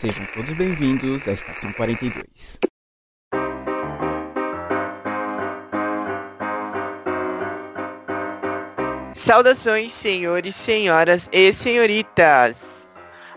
Sejam todos bem-vindos à Estação 42. Saudações, senhores, senhoras e senhoritas.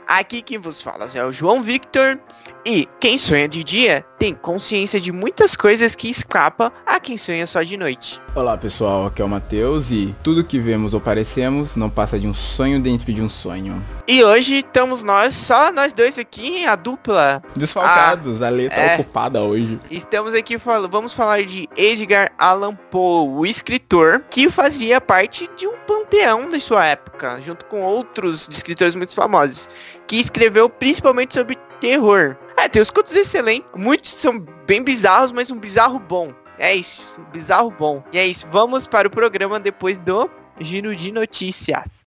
Aqui quem vos fala é o João Victor e quem sonha de dia tem consciência de muitas coisas que escapa a quem sonha só de noite. Olá pessoal, aqui é o Matheus e tudo que vemos ou parecemos não passa de um sonho dentro de um sonho. E hoje estamos nós, só nós dois aqui, a dupla. Desfalcados, a letra é. ocupada hoje. Estamos aqui falando, vamos falar de Edgar Allan Poe, o escritor que fazia parte de um panteão da sua época, junto com outros escritores muito famosos, que escreveu principalmente sobre terror. É, tem os contos excelentes, muitos são bem bizarros, mas um bizarro bom. É isso, um bizarro bom. E é isso, vamos para o programa depois do Giro de Notícias.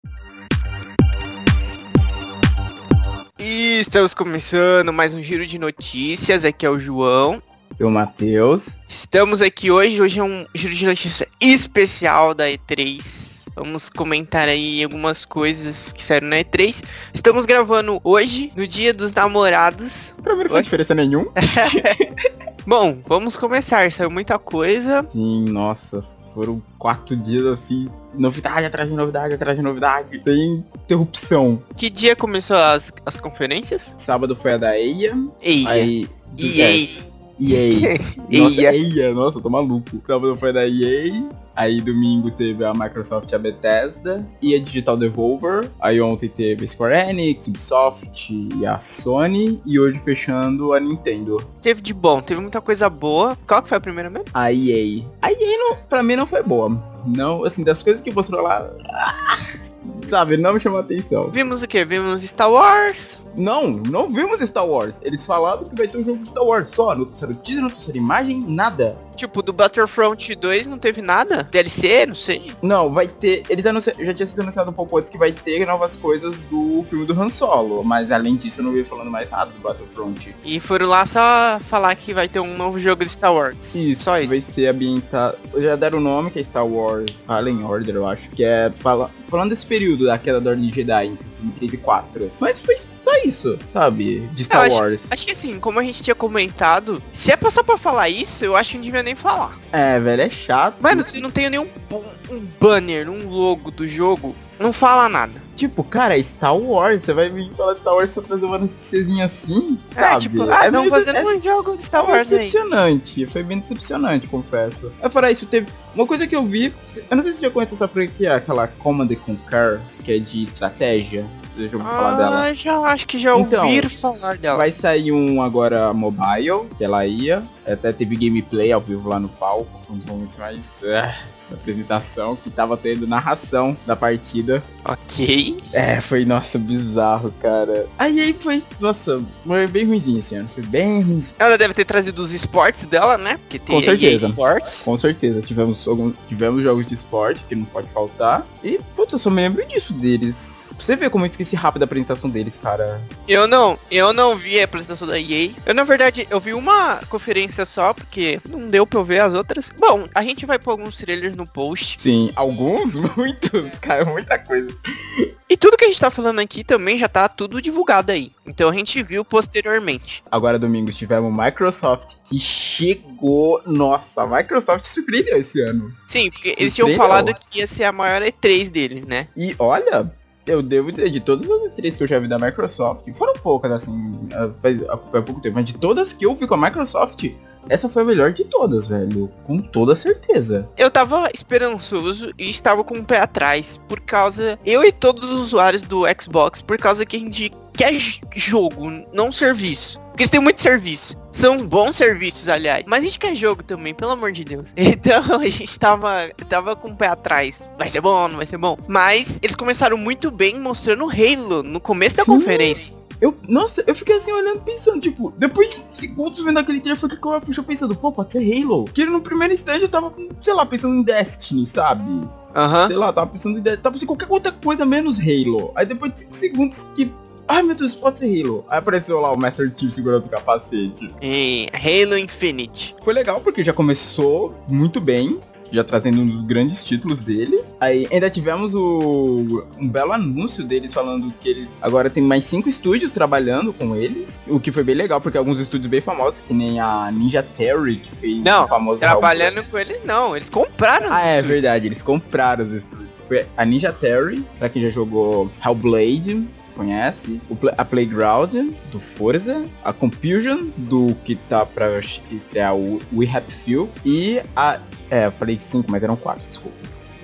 E estamos começando mais um Giro de Notícias, aqui é o João. Eu, Matheus. Estamos aqui hoje, hoje é um Giro de Notícias especial da E3. Vamos comentar aí algumas coisas que saíram na E3. Estamos gravando hoje, no dia dos namorados. Pra mim não faz diferença nenhum. Bom, vamos começar. Saiu muita coisa. Sim, nossa, foram quatro dias assim, novidade atrás de novidade atrás de novidade, sem interrupção. Que dia começou as, as conferências? Sábado foi a da EIA, EA. aí... EA. EA. Nossa, EA. EA, nossa, tô maluco. Sábado foi da EA, aí domingo teve a Microsoft e a Bethesda, e a Digital Devolver, aí ontem teve a Square Enix, Ubisoft e a Sony, e hoje fechando a Nintendo. Teve de bom, teve muita coisa boa. Qual que foi a primeira mesmo? A EA. A EA, não, pra mim, não foi boa. Não, assim, das coisas que mostrou lá... ah, Sabe, não me chamou a atenção. Vimos o que? Vimos Star Wars. Não, não vimos Star Wars. Eles falaram que vai ter um jogo de Star Wars só. Não trouxeram teaser, não trouxeram imagem, nada. Tipo, do Battlefront 2 não teve nada? DLC, não sei. Não, vai ter. Eles anunciaram. Já tinha sido anunciado um pouco antes que vai ter novas coisas do filme do Han Solo. Mas além disso, eu não vi falando mais nada do Battlefront. E foram lá só falar que vai ter um novo jogo de Star Wars. Isso, Só isso. vai ser ambientado. Já deram o nome, que é Star Wars Fallen Order, eu acho. Que é fala... falando desse período da queda da Ordem Jedi entre 3 e 4. Mas foi só isso, sabe? De Star Wars. Acho que assim, como a gente tinha comentado, se é só pra falar isso, eu acho que não devia nem falar. É, velho, é chato. Mano, se não tem nenhum um banner, um logo do jogo, não fala nada. Tipo, cara, é Star Wars, você vai vir falar Star Wars só trazer uma noticiazinha assim, sabe? É, tipo, ah, estão meio- fazendo é, um jogo de Star foi Wars aí. decepcionante, foi bem decepcionante, confesso. Eu falar isso, teve uma coisa que eu vi, eu não sei se você já conhece essa franquia, aquela Command and Conquer, que é de estratégia, ouviu falar dela? Ah, já acho que já Então, ouviram falar dela. Vai sair um agora mobile, pela IA. Até teve gameplay ao vivo lá no palco. Foi um dos momentos mais. é, da apresentação. Que tava tendo narração da partida. Ok. É, foi, nossa, bizarro, cara. Aí aí foi, nossa, foi bem ruimzinho esse ano. Foi bem ruimzinho. Ela deve ter trazido os esportes dela, né? Porque tem Com certeza. EA Sports. Com certeza, tivemos, algum, tivemos jogos de esporte, que não pode faltar. E, putz, eu só me lembro disso deles. Você ver como eu esqueci rápido a apresentação deles, cara. Eu não, eu não vi a apresentação da EA. Eu, na verdade, eu vi uma conferência só, porque não deu pra eu ver as outras. Bom, a gente vai pôr alguns trailers no post. Sim, alguns, muitos, cara, muita coisa. E tudo que a gente tá falando aqui também já tá tudo divulgado aí. Então a gente viu posteriormente. Agora domingo tivemos Microsoft que chegou. Nossa, a Microsoft surpreendeu esse ano. Sim, porque eles tinham falado que ia ser a maior E3 deles, né? E olha, eu devo dizer, de todas as três que eu já vi da Microsoft, foram poucas assim, ah, faz, há pouco tempo, mas de todas que eu vi com a Microsoft, essa foi a melhor de todas, velho. Com toda certeza. Eu tava esperançoso e estava com o pé atrás, por causa. Eu e todos os usuários do Xbox, por causa que a gente quer jogo, não serviço. Porque eles têm muito serviço. São bons serviços, aliás. Mas a gente quer jogo também, pelo amor de Deus. Então a gente tava, tava com o pé atrás. Vai ser bom, não vai ser bom. Mas eles começaram muito bem mostrando Halo no começo da Sim. conferência. Eu, nossa, eu fiquei assim olhando pensando, tipo, depois de segundos vendo aquele trailer, foi que eu fui pensando, pô, pode ser Halo. Que no primeiro estágio eu tava, sei lá, pensando em Destiny, sabe? Aham. Sei lá, tava pensando em Destiny, tava pensando em qualquer outra coisa menos Halo. Aí depois de 5 segundos que. Ai meu Deus, pode ser Halo. Aí apareceu lá o Master Chief segurando o capacete. E Halo Infinite. Foi legal porque já começou muito bem. já trazendo um dos grandes títulos deles. Aí ainda tivemos o, um belo anúncio deles falando que eles agora tem mais cinco estúdios trabalhando com eles, o que foi bem legal, porque alguns estúdios bem famosos, que nem a Ninja Theory, que fez não, o famoso trabalhando Hellblade. com eles não, eles compraram Ah, é verdade, eles compraram os estúdios. Foi a Ninja Theory, pra quem já jogou Hellblade, conhece, a Playground do Forza, a Confusion do que tá pra estrear o We Have Feel e a. É, eu falei 5, mas eram 4, desculpa.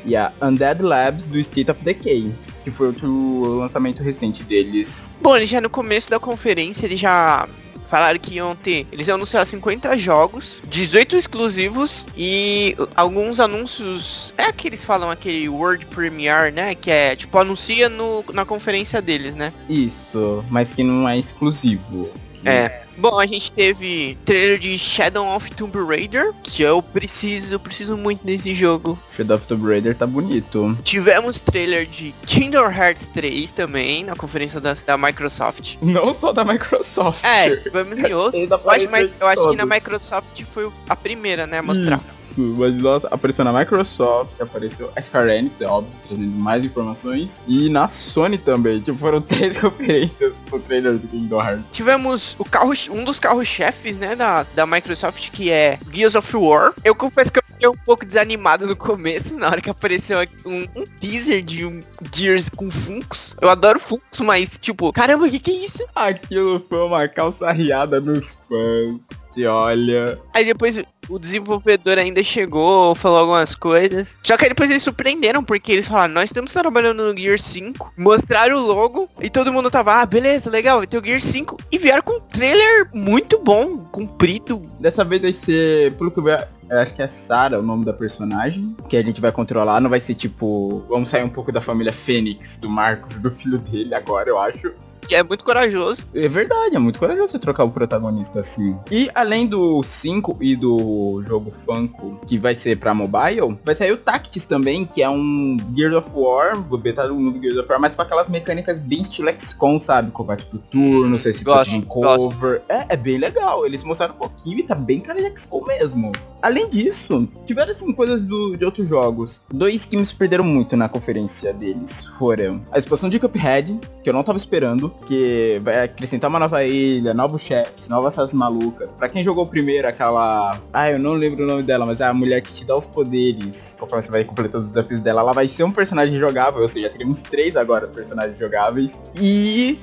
E a Undead Labs do State of Decay, que foi outro lançamento recente deles. Bom, ele já no começo da conferência ele já falaram que iam ter. Eles iam anunciar 50 jogos, 18 exclusivos e alguns anúncios. É que eles falam aquele World Premiere, né? Que é tipo, anuncia no, na conferência deles, né? Isso, mas que não é exclusivo. É. Bom, a gente teve trailer de Shadow of Tomb Raider, que eu preciso, eu preciso muito desse jogo. Shadow of Tomb Raider tá bonito. Tivemos trailer de Kingdom Hearts 3 também, na conferência da, da Microsoft. Não só da Microsoft. É, tivemos em outros. eu acho, mas eu acho que na Microsoft foi a primeira, né, a mostrar. Isso isso, mas nossa, apareceu na Microsoft, apareceu a Square Enix, é óbvio, trazendo mais informações, e na Sony também, tipo, foram três conferências pro trailer do Kingdom Hearts. Tivemos o carro, um dos carros-chefes, né, da, da Microsoft, que é Gears of War. Eu confesso que eu fiquei um pouco desanimado no começo, na hora que apareceu um, um teaser de um Gears com Funkos. Eu adoro Funkos, mas, tipo, caramba, o que que é isso? Aquilo foi uma calça riada nos fãs que olha. Aí depois o desenvolvedor ainda chegou, falou algumas coisas. Só que aí depois eles surpreenderam, porque eles falaram, nós estamos trabalhando no Gear 5, mostraram o logo e todo mundo tava, ah, beleza, legal, vai ter o Gear 5. E vieram com um trailer muito bom, comprido. Dessa vez vai ser, pelo que eu vejo, acho que é Sarah o nome da personagem, que a gente vai controlar. Não vai ser tipo, vamos sair um pouco da família Fênix, do Marcos e do filho dele agora, eu acho é muito corajoso. É verdade, é muito corajoso você trocar o protagonista assim. E além do 5 e do jogo Funko, que vai ser pra mobile, vai sair o Tactics também, que é um Gears of War, botar no mundo Gears of War, mas com aquelas mecânicas bem estilo XCOM, sabe? Combate por turno, sei se gosto, cover. É, é bem legal. Eles mostraram um pouquinho e tá bem cara de XCOM mesmo. Além disso, tiveram assim coisas do, de outros jogos. Dois que me perderam muito na conferência deles foram a expansão de Cuphead, que eu não tava esperando, que vai acrescentar uma nova ilha, novos chefes, novas essas malucas. Pra quem jogou primeiro aquela. Ah, eu não lembro o nome dela, mas é a mulher que te dá os poderes. Conforme você vai completando os desafios dela, ela vai ser um personagem jogável, ou seja, teremos três agora personagens jogáveis. E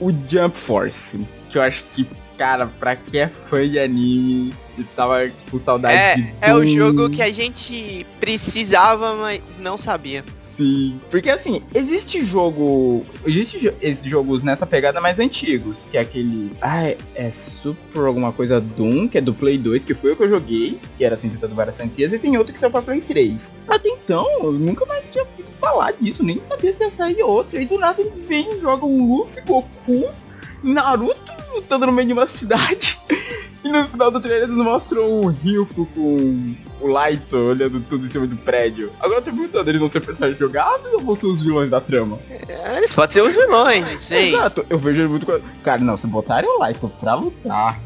o Jump Force, que eu acho que, cara, pra quem é fã de anime e tava com saudade é, de. É o jogo que a gente precisava, mas não sabia. Sim. Porque assim, existe jogo. Existe esses jogos nessa pegada mais antigos. Que é aquele. Ah, é, é Super alguma coisa Doom, que é do Play 2, que foi o que eu joguei, que era assim, juntando várias franquias, e tem outro que saiu pra Play 3. Até então, eu nunca mais tinha ouvido falar disso, nem sabia se ia sair outro. E do nada eles vêm jogam Luffy, Goku, Naruto lutando no meio de uma cidade. E no final do trailer eles mostram o Ryuko com o Light olhando tudo em cima do prédio. Agora eu tô perguntando, eles vão ser personagens jogáveis ou vão ser os vilões da trama? É, eles podem ser os vilões, não sei. Exato, eu vejo muito... Cara, não, se botarem o Light pra lutar,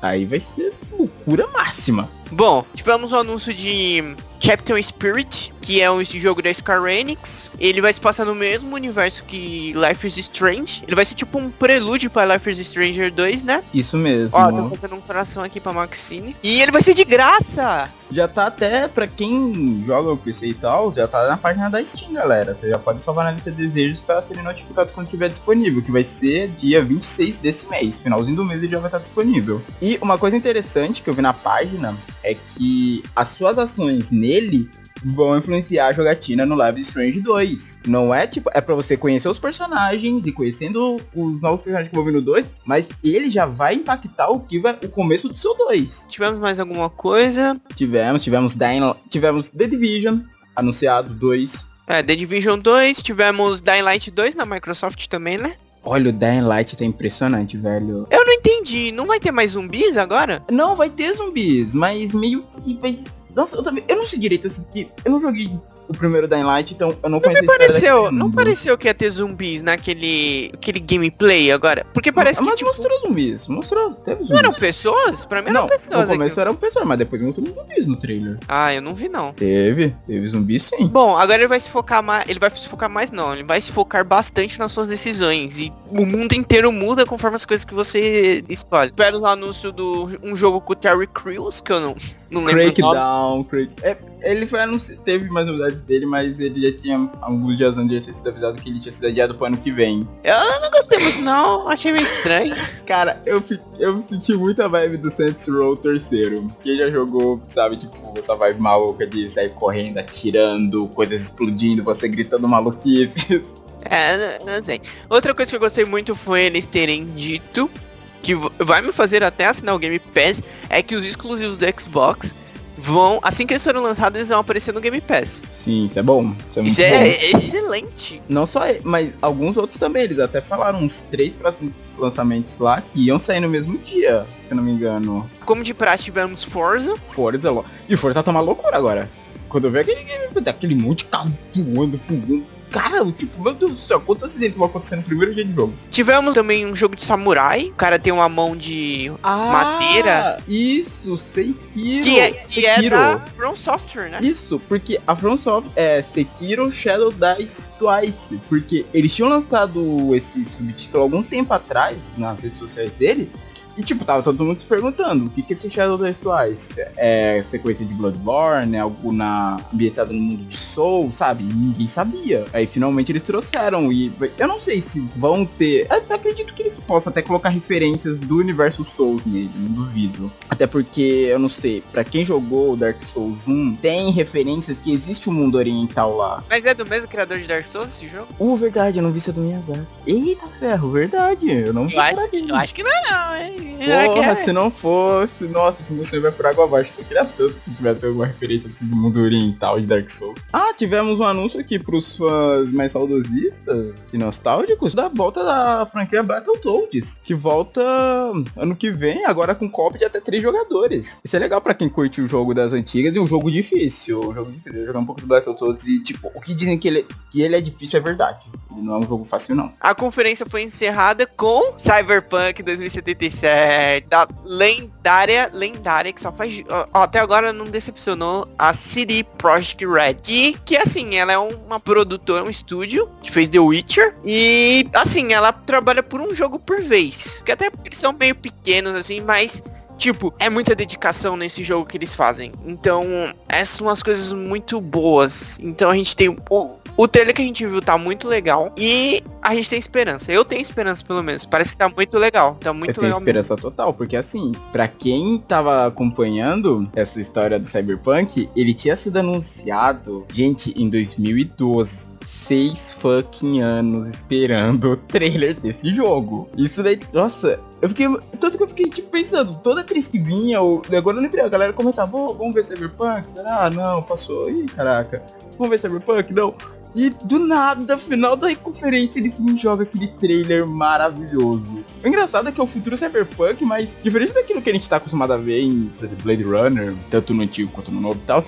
aí vai ser loucura máxima. Bom, tivemos o um anúncio de Captain Spirit, que é um jogo da Square Enix. Ele vai se passar no mesmo universo que Life is Strange. Ele vai ser tipo um prelúdio para Life is Stranger 2, né? Isso mesmo. Ó, tô fazendo um coração aqui pra Maxine. E ele vai ser de graça! Já tá até, pra quem joga o PC e tal, já tá na página da Steam, galera. Você já pode salvar na lista de desejos para serem notificados quando estiver disponível, que vai ser dia 26 desse mês. Finalzinho do mês ele já vai estar disponível. E uma coisa interessante que eu vi na página é que as suas ações nele vão influenciar a jogatina no Live Strange 2. Não é tipo, é para você conhecer os personagens e conhecendo os novos personagens que vão vir no 2, mas ele já vai impactar o que vai o começo do seu 2. Tivemos mais alguma coisa? Tivemos, tivemos Dying, tivemos The Division anunciado 2. É, The Division 2, tivemos Dying Light 2 na Microsoft também, né? Olha, o Dying Light tá impressionante, velho. Eu não entendi. Não vai ter mais zumbis agora? Não, vai ter zumbis, mas meio que vai. Nossa, eu também. Eu não sei direito assim, que eu não joguei o primeiro Dying Light, então eu não Não conheço me a história pareceu, não pareceu que ia ter zumbis naquele aquele gameplay agora. Porque parece mas que tipo, mostrou zumbis, mostrou, teve zumbis. não eram pessoas? Pra mim eram não, pessoas. no começo aquilo. eram pessoas, mas depois mostrou zumbis no trailer. Ah, eu não vi não. Teve, teve zumbis sim. Bom, agora ele vai se focar mais. Ele vai se focar mais não. Ele vai se focar bastante nas suas decisões. E o mundo inteiro muda conforme as coisas que você escolhe. Espero o anúncio do um jogo com o Terry Crews, que eu não, não lembro. Crackdown, Crack... É, ele foi anunci... teve mais novidades dele, mas ele já tinha alguns dias antes já tinha sido avisado que ele tinha sido adiado pro ano que vem. Eu não gostei muito não, achei meio estranho. Cara, eu, eu senti muita vibe do Saints Row terceiro. Quem já jogou, sabe, tipo, essa vibe maluca de sair correndo, atirando, coisas explodindo, você gritando maluquices. É, não, não sei. Outra coisa que eu gostei muito foi eles terem dito que vai me fazer até assinar o Game Pass é que os exclusivos do Xbox vão, assim que eles forem lançados, eles vão aparecer no Game Pass. Sim, isso é bom. Isso é Isso bom. é excelente. Não só ele, mas alguns outros também. Eles até falaram uns três próximos lançamentos lá que iam sair no mesmo dia, se não me engano. Como de praxe tivemos Forza, Forza E Forza tá uma loucura agora. Quando eu ver aquele game, aquele monte de carro voando, pulando. Cara, tipo, meu Deus do céu, quantos acidentes vão acontecer no primeiro dia de jogo? tivemos também um jogo de samurai, o cara tem uma mão de Madeira. Isso, Sekiro. que é, que é Sekiro. da From Software, né? Isso, porque a FromSoft é Sekiro Shadow Dice Twice. Porque eles tinham lançado esse subtítulo algum tempo atrás nas redes sociais dele. E tipo, tava todo mundo se perguntando, o que que é esse Shadow Dice Twice? É sequência de Bloodborne? É algo na, ambientado no mundo de Soul, sabe? Ninguém sabia. Aí finalmente eles trouxeram e eu não sei se vão ter... Eu acredito que eles possam até colocar referências do universo Souls nele, não duvido. Até porque, eu não sei, pra quem jogou o Dark Souls 1, tem referências que existe um mundo oriental lá. Mas é do mesmo criador de Dark Souls esse jogo? Uh, verdade, eu não vi isso do Miyazaki. Eita ferro, verdade, eu não vi Eu acho, eu acho que não é não, hein? É Porra, é. se não fosse, nossa, esse museu vai por água abaixo. Eu queria tanto que tivesse alguma referência desse mundo oriental de Dark Souls. Ah, tivemos um anúncio aqui pros fãs mais saudosistas e nostálgicos da volta da franquia Battletoads, que volta ano que vem, agora com copo de até três jogadores. Isso é legal pra quem curte o jogo das antigas e um jogo difícil. Um jogo difícil. Jogar um pouco do Battletoads e, tipo, o que dizem que ele, que ele é difícil é verdade. Ele não é um jogo fácil, não. A conferência foi encerrada com Cyberpunk 2077, da lendária, lendária, que só faz... ó, até agora não decepcionou a CD Projekt Red. Que, que assim, ela é uma produtora, um estúdio, que fez The Witcher. E, assim, ela trabalha por um jogo por vez. Que até eles são meio pequenos, assim, mas... Tipo, é muita dedicação nesse jogo que eles fazem. Então, essas são umas coisas muito boas. Então a gente tem. O, o trailer que a gente viu tá muito legal. E a gente tem esperança. Eu tenho esperança, pelo menos. Parece que tá muito legal. Tá muito eu tenho legal mesmo. esperança total, porque assim, pra quem tava acompanhando essa história do Cyberpunk, ele tinha sido anunciado, gente, em 2012. Seis fucking anos esperando o trailer desse jogo. Isso daí, nossa, eu fiquei. Tanto que eu fiquei, tipo, pensando, toda atriz que vinha, ou, agora eu lembrei, a galera comentava, "Ô, vamos ver Cyberpunk? Será? Ah, não, passou. Ih, caraca. Vamos ver Cyberpunk? Não. E do nada, final da conferência, eles me jogam aquele trailer maravilhoso. O engraçado é que é o futuro cyberpunk, mas diferente daquilo que a gente tá acostumado a ver em, por exemplo, Blade Runner, tanto no antigo quanto no novo e tal,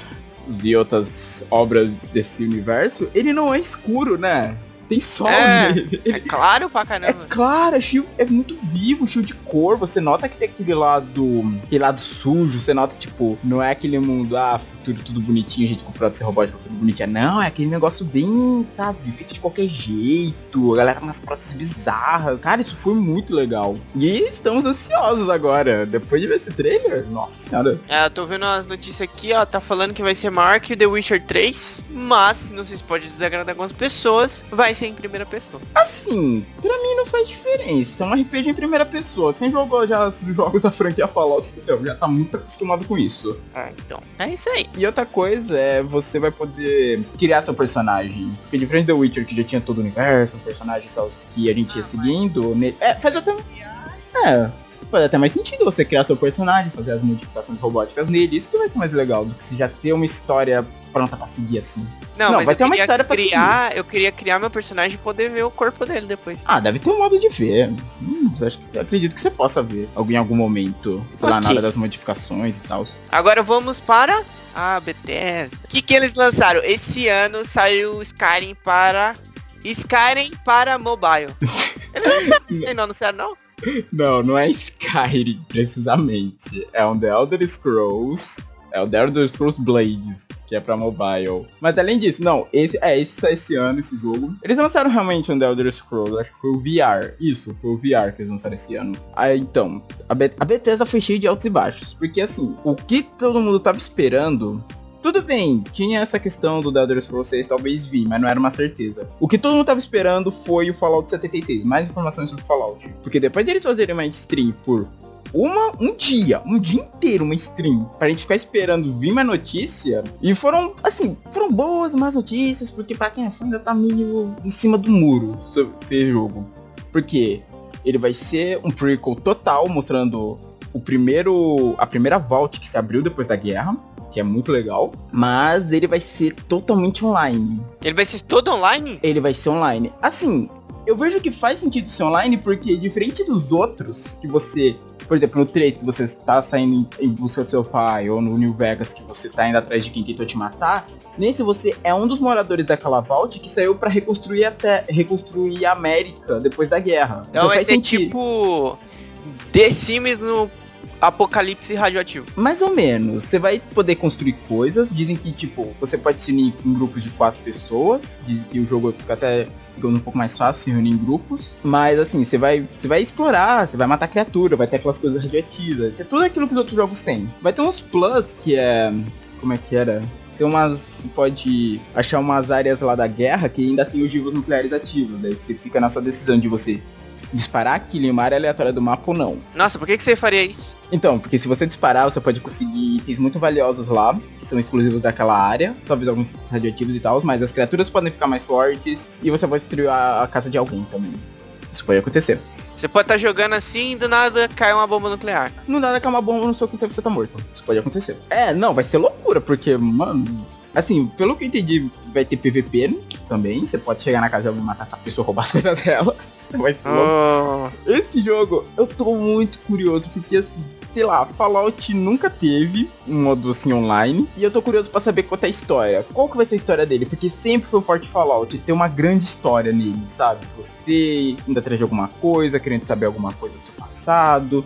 e outras obras desse universo, ele não é escuro, né? Tem sol É. nele. É Ele claro pra é caramba. claro, é, cheio, é muito vivo, cheio de cor. Você nota que tem aquele lado. Aquele lado sujo. Você nota, tipo, não é aquele mundo, ah, futuro tudo bonitinho, gente com prótese robótica tudo bonitinha. Não, é aquele negócio bem, sabe, feito de qualquer jeito. A galera com umas próteses bizarras. Cara, isso foi muito legal. E estamos ansiosos agora. Depois de ver esse trailer, nossa senhora. É, eu tô vendo as notícias aqui, ó. Tá falando que vai ser maior que The Witcher 3. Mas, não sei se pode desagradar algumas pessoas, vai ser em primeira pessoa. Assim, pra mim não faz diferença. É um RPG em primeira pessoa. Quem jogou já os jogos da franquia Fallout, fudeu, já tá muito acostumado com isso. Ah, então. É isso aí. E outra coisa é você vai poder criar seu personagem. Porque diferente do Witcher que já tinha todo o universo, um personagem tal, que a gente ia seguindo, ne- é, faz até. É. Faz até mais sentido você criar seu personagem, fazer as modificações robóticas nele. Isso que vai ser mais legal do que se já ter uma história pronta pra seguir assim. Não, Não, mas vai eu ter uma história pra criar, eu queria criar meu personagem e poder ver o corpo dele depois. Ah, deve ter um modo de ver. Hum. Acho que acredito que você possa ver em algum momento, sei lá, Ok. na hora das modificações e tal. Agora vamos para a Bethesda. O que, que eles lançaram? Esse ano saiu Skyrim para. Skyrim para mobile. Eles não lançaram isso aí, não, anunciaram não? Não, não é Skyrim, precisamente. É um The Elder Scrolls. É o Elder Scrolls Blades, que é pra mobile. Mas além disso, não, esse é esse esse ano, esse jogo. Eles lançaram realmente um The Elder Scrolls, acho que foi o VR. Isso, foi o VR que eles lançaram esse ano. Aí então, a, Be a Bethesda foi cheia de altos e baixos. Porque assim, o que todo mundo tava esperando tudo bem, tinha essa questão do The Elder Scrolls 6 talvez vir, mas não era uma certeza. O que todo mundo tava esperando foi o Fallout 76, mais informações sobre Fallout. Porque depois de eles fazerem uma stream por uma, um dia, um dia inteiro uma stream, pra gente ficar esperando vir uma notícia, e foram, assim, foram boas más notícias, porque pra quem é fã ainda tá meio em cima do muro esse jogo. Porque ele vai ser um prequel total, mostrando o primeiro, a primeira vault que se abriu depois da guerra, que é muito legal, mas ele vai ser totalmente online. Ele vai ser todo online? Ele vai ser online. Assim, eu vejo que faz sentido ser online porque diferente dos outros que você, por exemplo, no 3 que você está saindo em busca do seu pai ou no New Vegas que você tá indo atrás de quem tentou te matar, nesse você é um dos moradores daquela vault que saiu para reconstruir até reconstruir a América depois da guerra. Então vai ser sentido. tipo. The Sims no apocalipse radioativo. Mais ou menos. Você vai poder construir coisas. Dizem que, tipo, você pode se unir em grupos de quatro pessoas. Dizem que o jogo fica até ficando um pouco mais fácil se reunir em grupos. Mas assim, você vai, você vai explorar, você vai matar criatura, vai ter aquelas coisas radioativas. Tem tudo aquilo que os outros jogos têm. Vai ter uns plus que é. Como é que era? Tem umas. Você pode achar umas áreas lá da guerra que ainda tem ogivas nucleares ativos. Daí você fica na sua decisão de você disparar aquilo em uma área aleatória do mapa ou não. Nossa, por que, que você faria isso? Então, porque se você disparar, você pode conseguir itens muito valiosos lá, que são exclusivos daquela área, talvez alguns itens radioativos e tal, mas as criaturas podem ficar mais fortes e você pode destruir a, a casa de alguém também. Isso pode acontecer. Você pode estar jogando assim e do nada cai uma bomba nuclear. Não dá daquela bomba no seu quinto e você tá morto. Isso pode acontecer. É, não, vai ser loucura, porque, mano. Assim, pelo que eu entendi, vai ter PVP também. Você pode chegar na casa de alguém, matar essa pessoa, roubar as coisas dela. Vai ser louco. Oh, Esse jogo, eu tô muito curioso, porque assim, sei lá, Fallout nunca teve um modo assim online. E eu tô curioso pra saber qual é a história. Qual que vai ser a história dele? Porque sempre foi o forte Fallout ter uma grande história nele, sabe? Você indo atrás de alguma coisa, querendo saber alguma coisa do seu passado.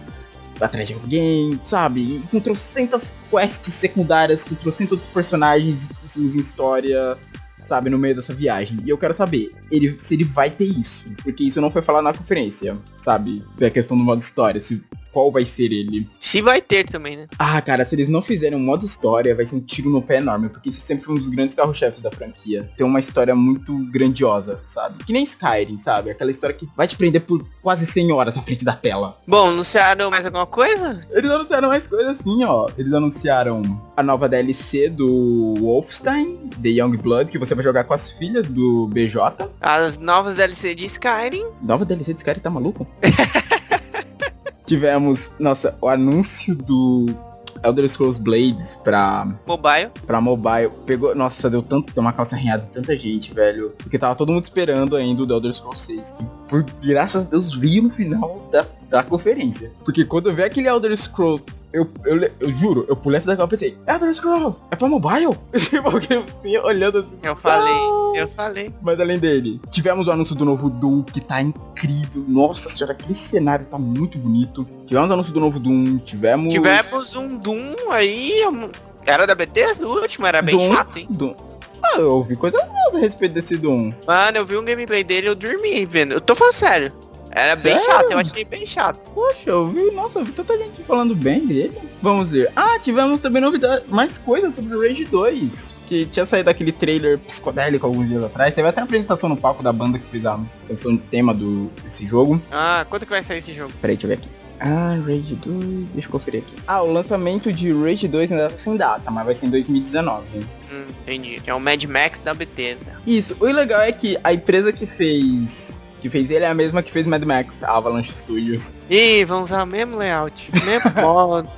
Atrás de alguém, sabe? E com trocentas quests secundárias, com trocentos personagens riquíssimos em história sabe, no meio dessa viagem. E eu quero saber ele, se ele vai ter isso. Porque isso não foi falado na conferência, sabe? Da questão do modo história. Se, qual vai ser ele. se vai ter também, né? Ah, cara, se eles não fizerem um modo história, vai ser um tiro no pé enorme. Porque esse sempre foi um dos grandes carro-chefes da franquia. Tem uma história muito grandiosa, sabe? Que nem Skyrim, sabe? Aquela história que vai te prender por quase 100 horas na frente da tela. Bom, anunciaram mais alguma coisa? Eles anunciaram mais coisas assim, ó. Eles anunciaram a nova DLC do Wolfenstein, The Young Blood, que você vai jogar com as filhas do BJ. As novas DLC de Skyrim. Nova DLC desse cara tá maluco? Tivemos, nossa, o anúncio do Elder Scrolls Blades pra, Mobile. pra mobile. Pegou, nossa, deu tanto, deu uma calça arranhada de tanta gente, velho. Porque tava todo mundo esperando ainda o The Elder Scrolls 6, que por graças a Deus veio no final da, da conferência. Porque quando eu vi aquele Elder Scrolls, eu, eu, eu juro, eu pulei essa daquela e pensei, Elder Scrolls, é pra mobile? Porque eu assim, olhando assim, Eu falei, eu falei. mas além dele, tivemos o anúncio do novo Doom, que tá incrível. Nossa senhora, aquele cenário tá muito bonito. Tivemos o anúncio do novo Doom, tivemos... Tivemos um Doom aí. Era da Bethesda? O último era bem Doom, chato, hein? Doom. Ah, eu ouvi coisas boas a respeito desse Doom. Mano, eu vi um gameplay dele e eu dormi vendo. Eu tô falando sério. Era bem Sério? chato, eu achei bem chato. Poxa, eu vi, nossa, eu vi tanta gente falando bem dele. Vamos ver. Ah, tivemos também novidade, mais coisas sobre o Rage 2. Que tinha saído aquele trailer psicodélico alguns dias atrás. Teve até a apresentação no palco da banda que fez a canção tema do, desse jogo. Ah, quanto que vai sair esse jogo? Peraí, deixa eu ver aqui. Ah, Rage 2. Deixa eu conferir aqui. Ah, o lançamento de Rage 2 ainda tá sem data, mas vai ser em 2019. Hum, entendi. É o Mad Max da Bethesda. Isso, o legal é que a empresa que fez. Que fez ele é a mesma que fez Mad Max, Avalanche Studios. Ih, vamos usar o mesmo layout. Mesmo modo.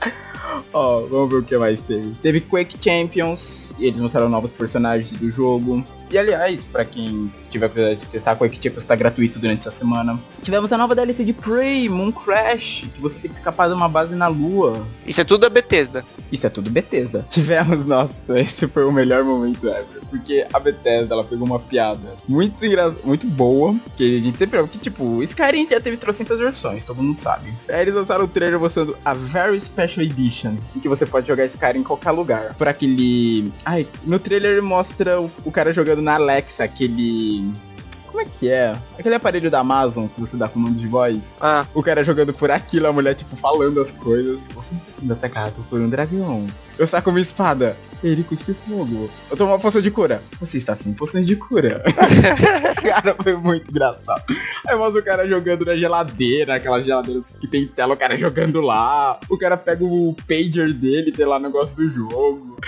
Ó, vamos ver o que mais teve. Teve Quake Champions, e eles mostraram novos personagens do jogo. E aliás, pra quem tiver curiosidade de testar, com a Equipe está gratuito durante essa semana. Tivemos a nova DLC de Prey, Moon Crash, que você tem que escapar de uma base na lua. Isso é tudo da Bethesda. Isso é tudo Bethesda. Tivemos, nossa, esse foi o melhor momento ever. Porque a Bethesda, ela pegou uma piada muito engra... muito boa, que a gente sempre que tipo, Skyrim já teve trocentas versões, todo mundo sabe. Aí eles lançaram o trailer mostrando a Very Special Edition, em que você pode jogar Skyrim em qualquer lugar. Por aquele... Ai, no trailer mostra o cara jogando na Alexa, aquele como é que é? Aquele aparelho da Amazon que você dá comando de voz. Ah. O cara jogando por aquilo, a mulher, tipo, falando as coisas. Você está sendo atacado por um dragão. Eu saco minha espada. Ele cuspe fogo. Eu tomo uma poção de cura. Você está sem poções de cura. cara, foi muito engraçado. Aí mostra o cara jogando na geladeira, aquelas geladeiras que tem tela, o cara jogando lá. O cara pega o pager dele, tem lá o negócio do jogo.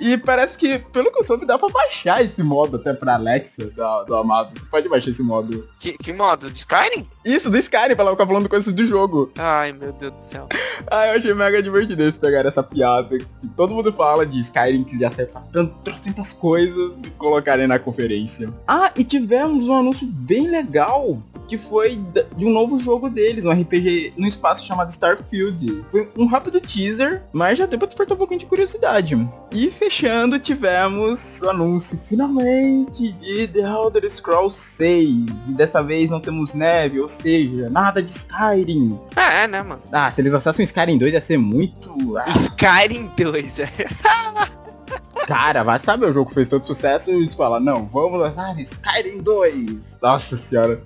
E parece que, pelo que eu soube, dá pra baixar esse modo até pra Alexa do, do Amazon. Você pode baixar esse modo. Que, que modo? Do Skyrim? Isso, do Skyrim, pra ela ficar falando coisas do jogo. Ai, meu Deus do céu. Ah, eu achei mega divertido eles pegarem essa piada que todo mundo fala de Skyrim que já pra tantas coisas e colocarem na conferência. Ah, e tivemos um anúncio bem legal que foi de um novo jogo deles, um RPG no espaço chamado Starfield. Foi um rápido teaser, mas já deu pra despertar um pouquinho de curiosidade. E fechando, tivemos o anúncio finalmente de The Elder Scrolls 6. E dessa vez não temos neve, ou seja, nada de Skyrim. É, né, mano? Ah, se eles lançassem um Skyrim 2 ia ser muito. Ah. Skyrim 2, é. Cara, vai saber, o jogo fez tanto sucesso e eles falam, não, vamos lançar Skyrim 2. Nossa senhora.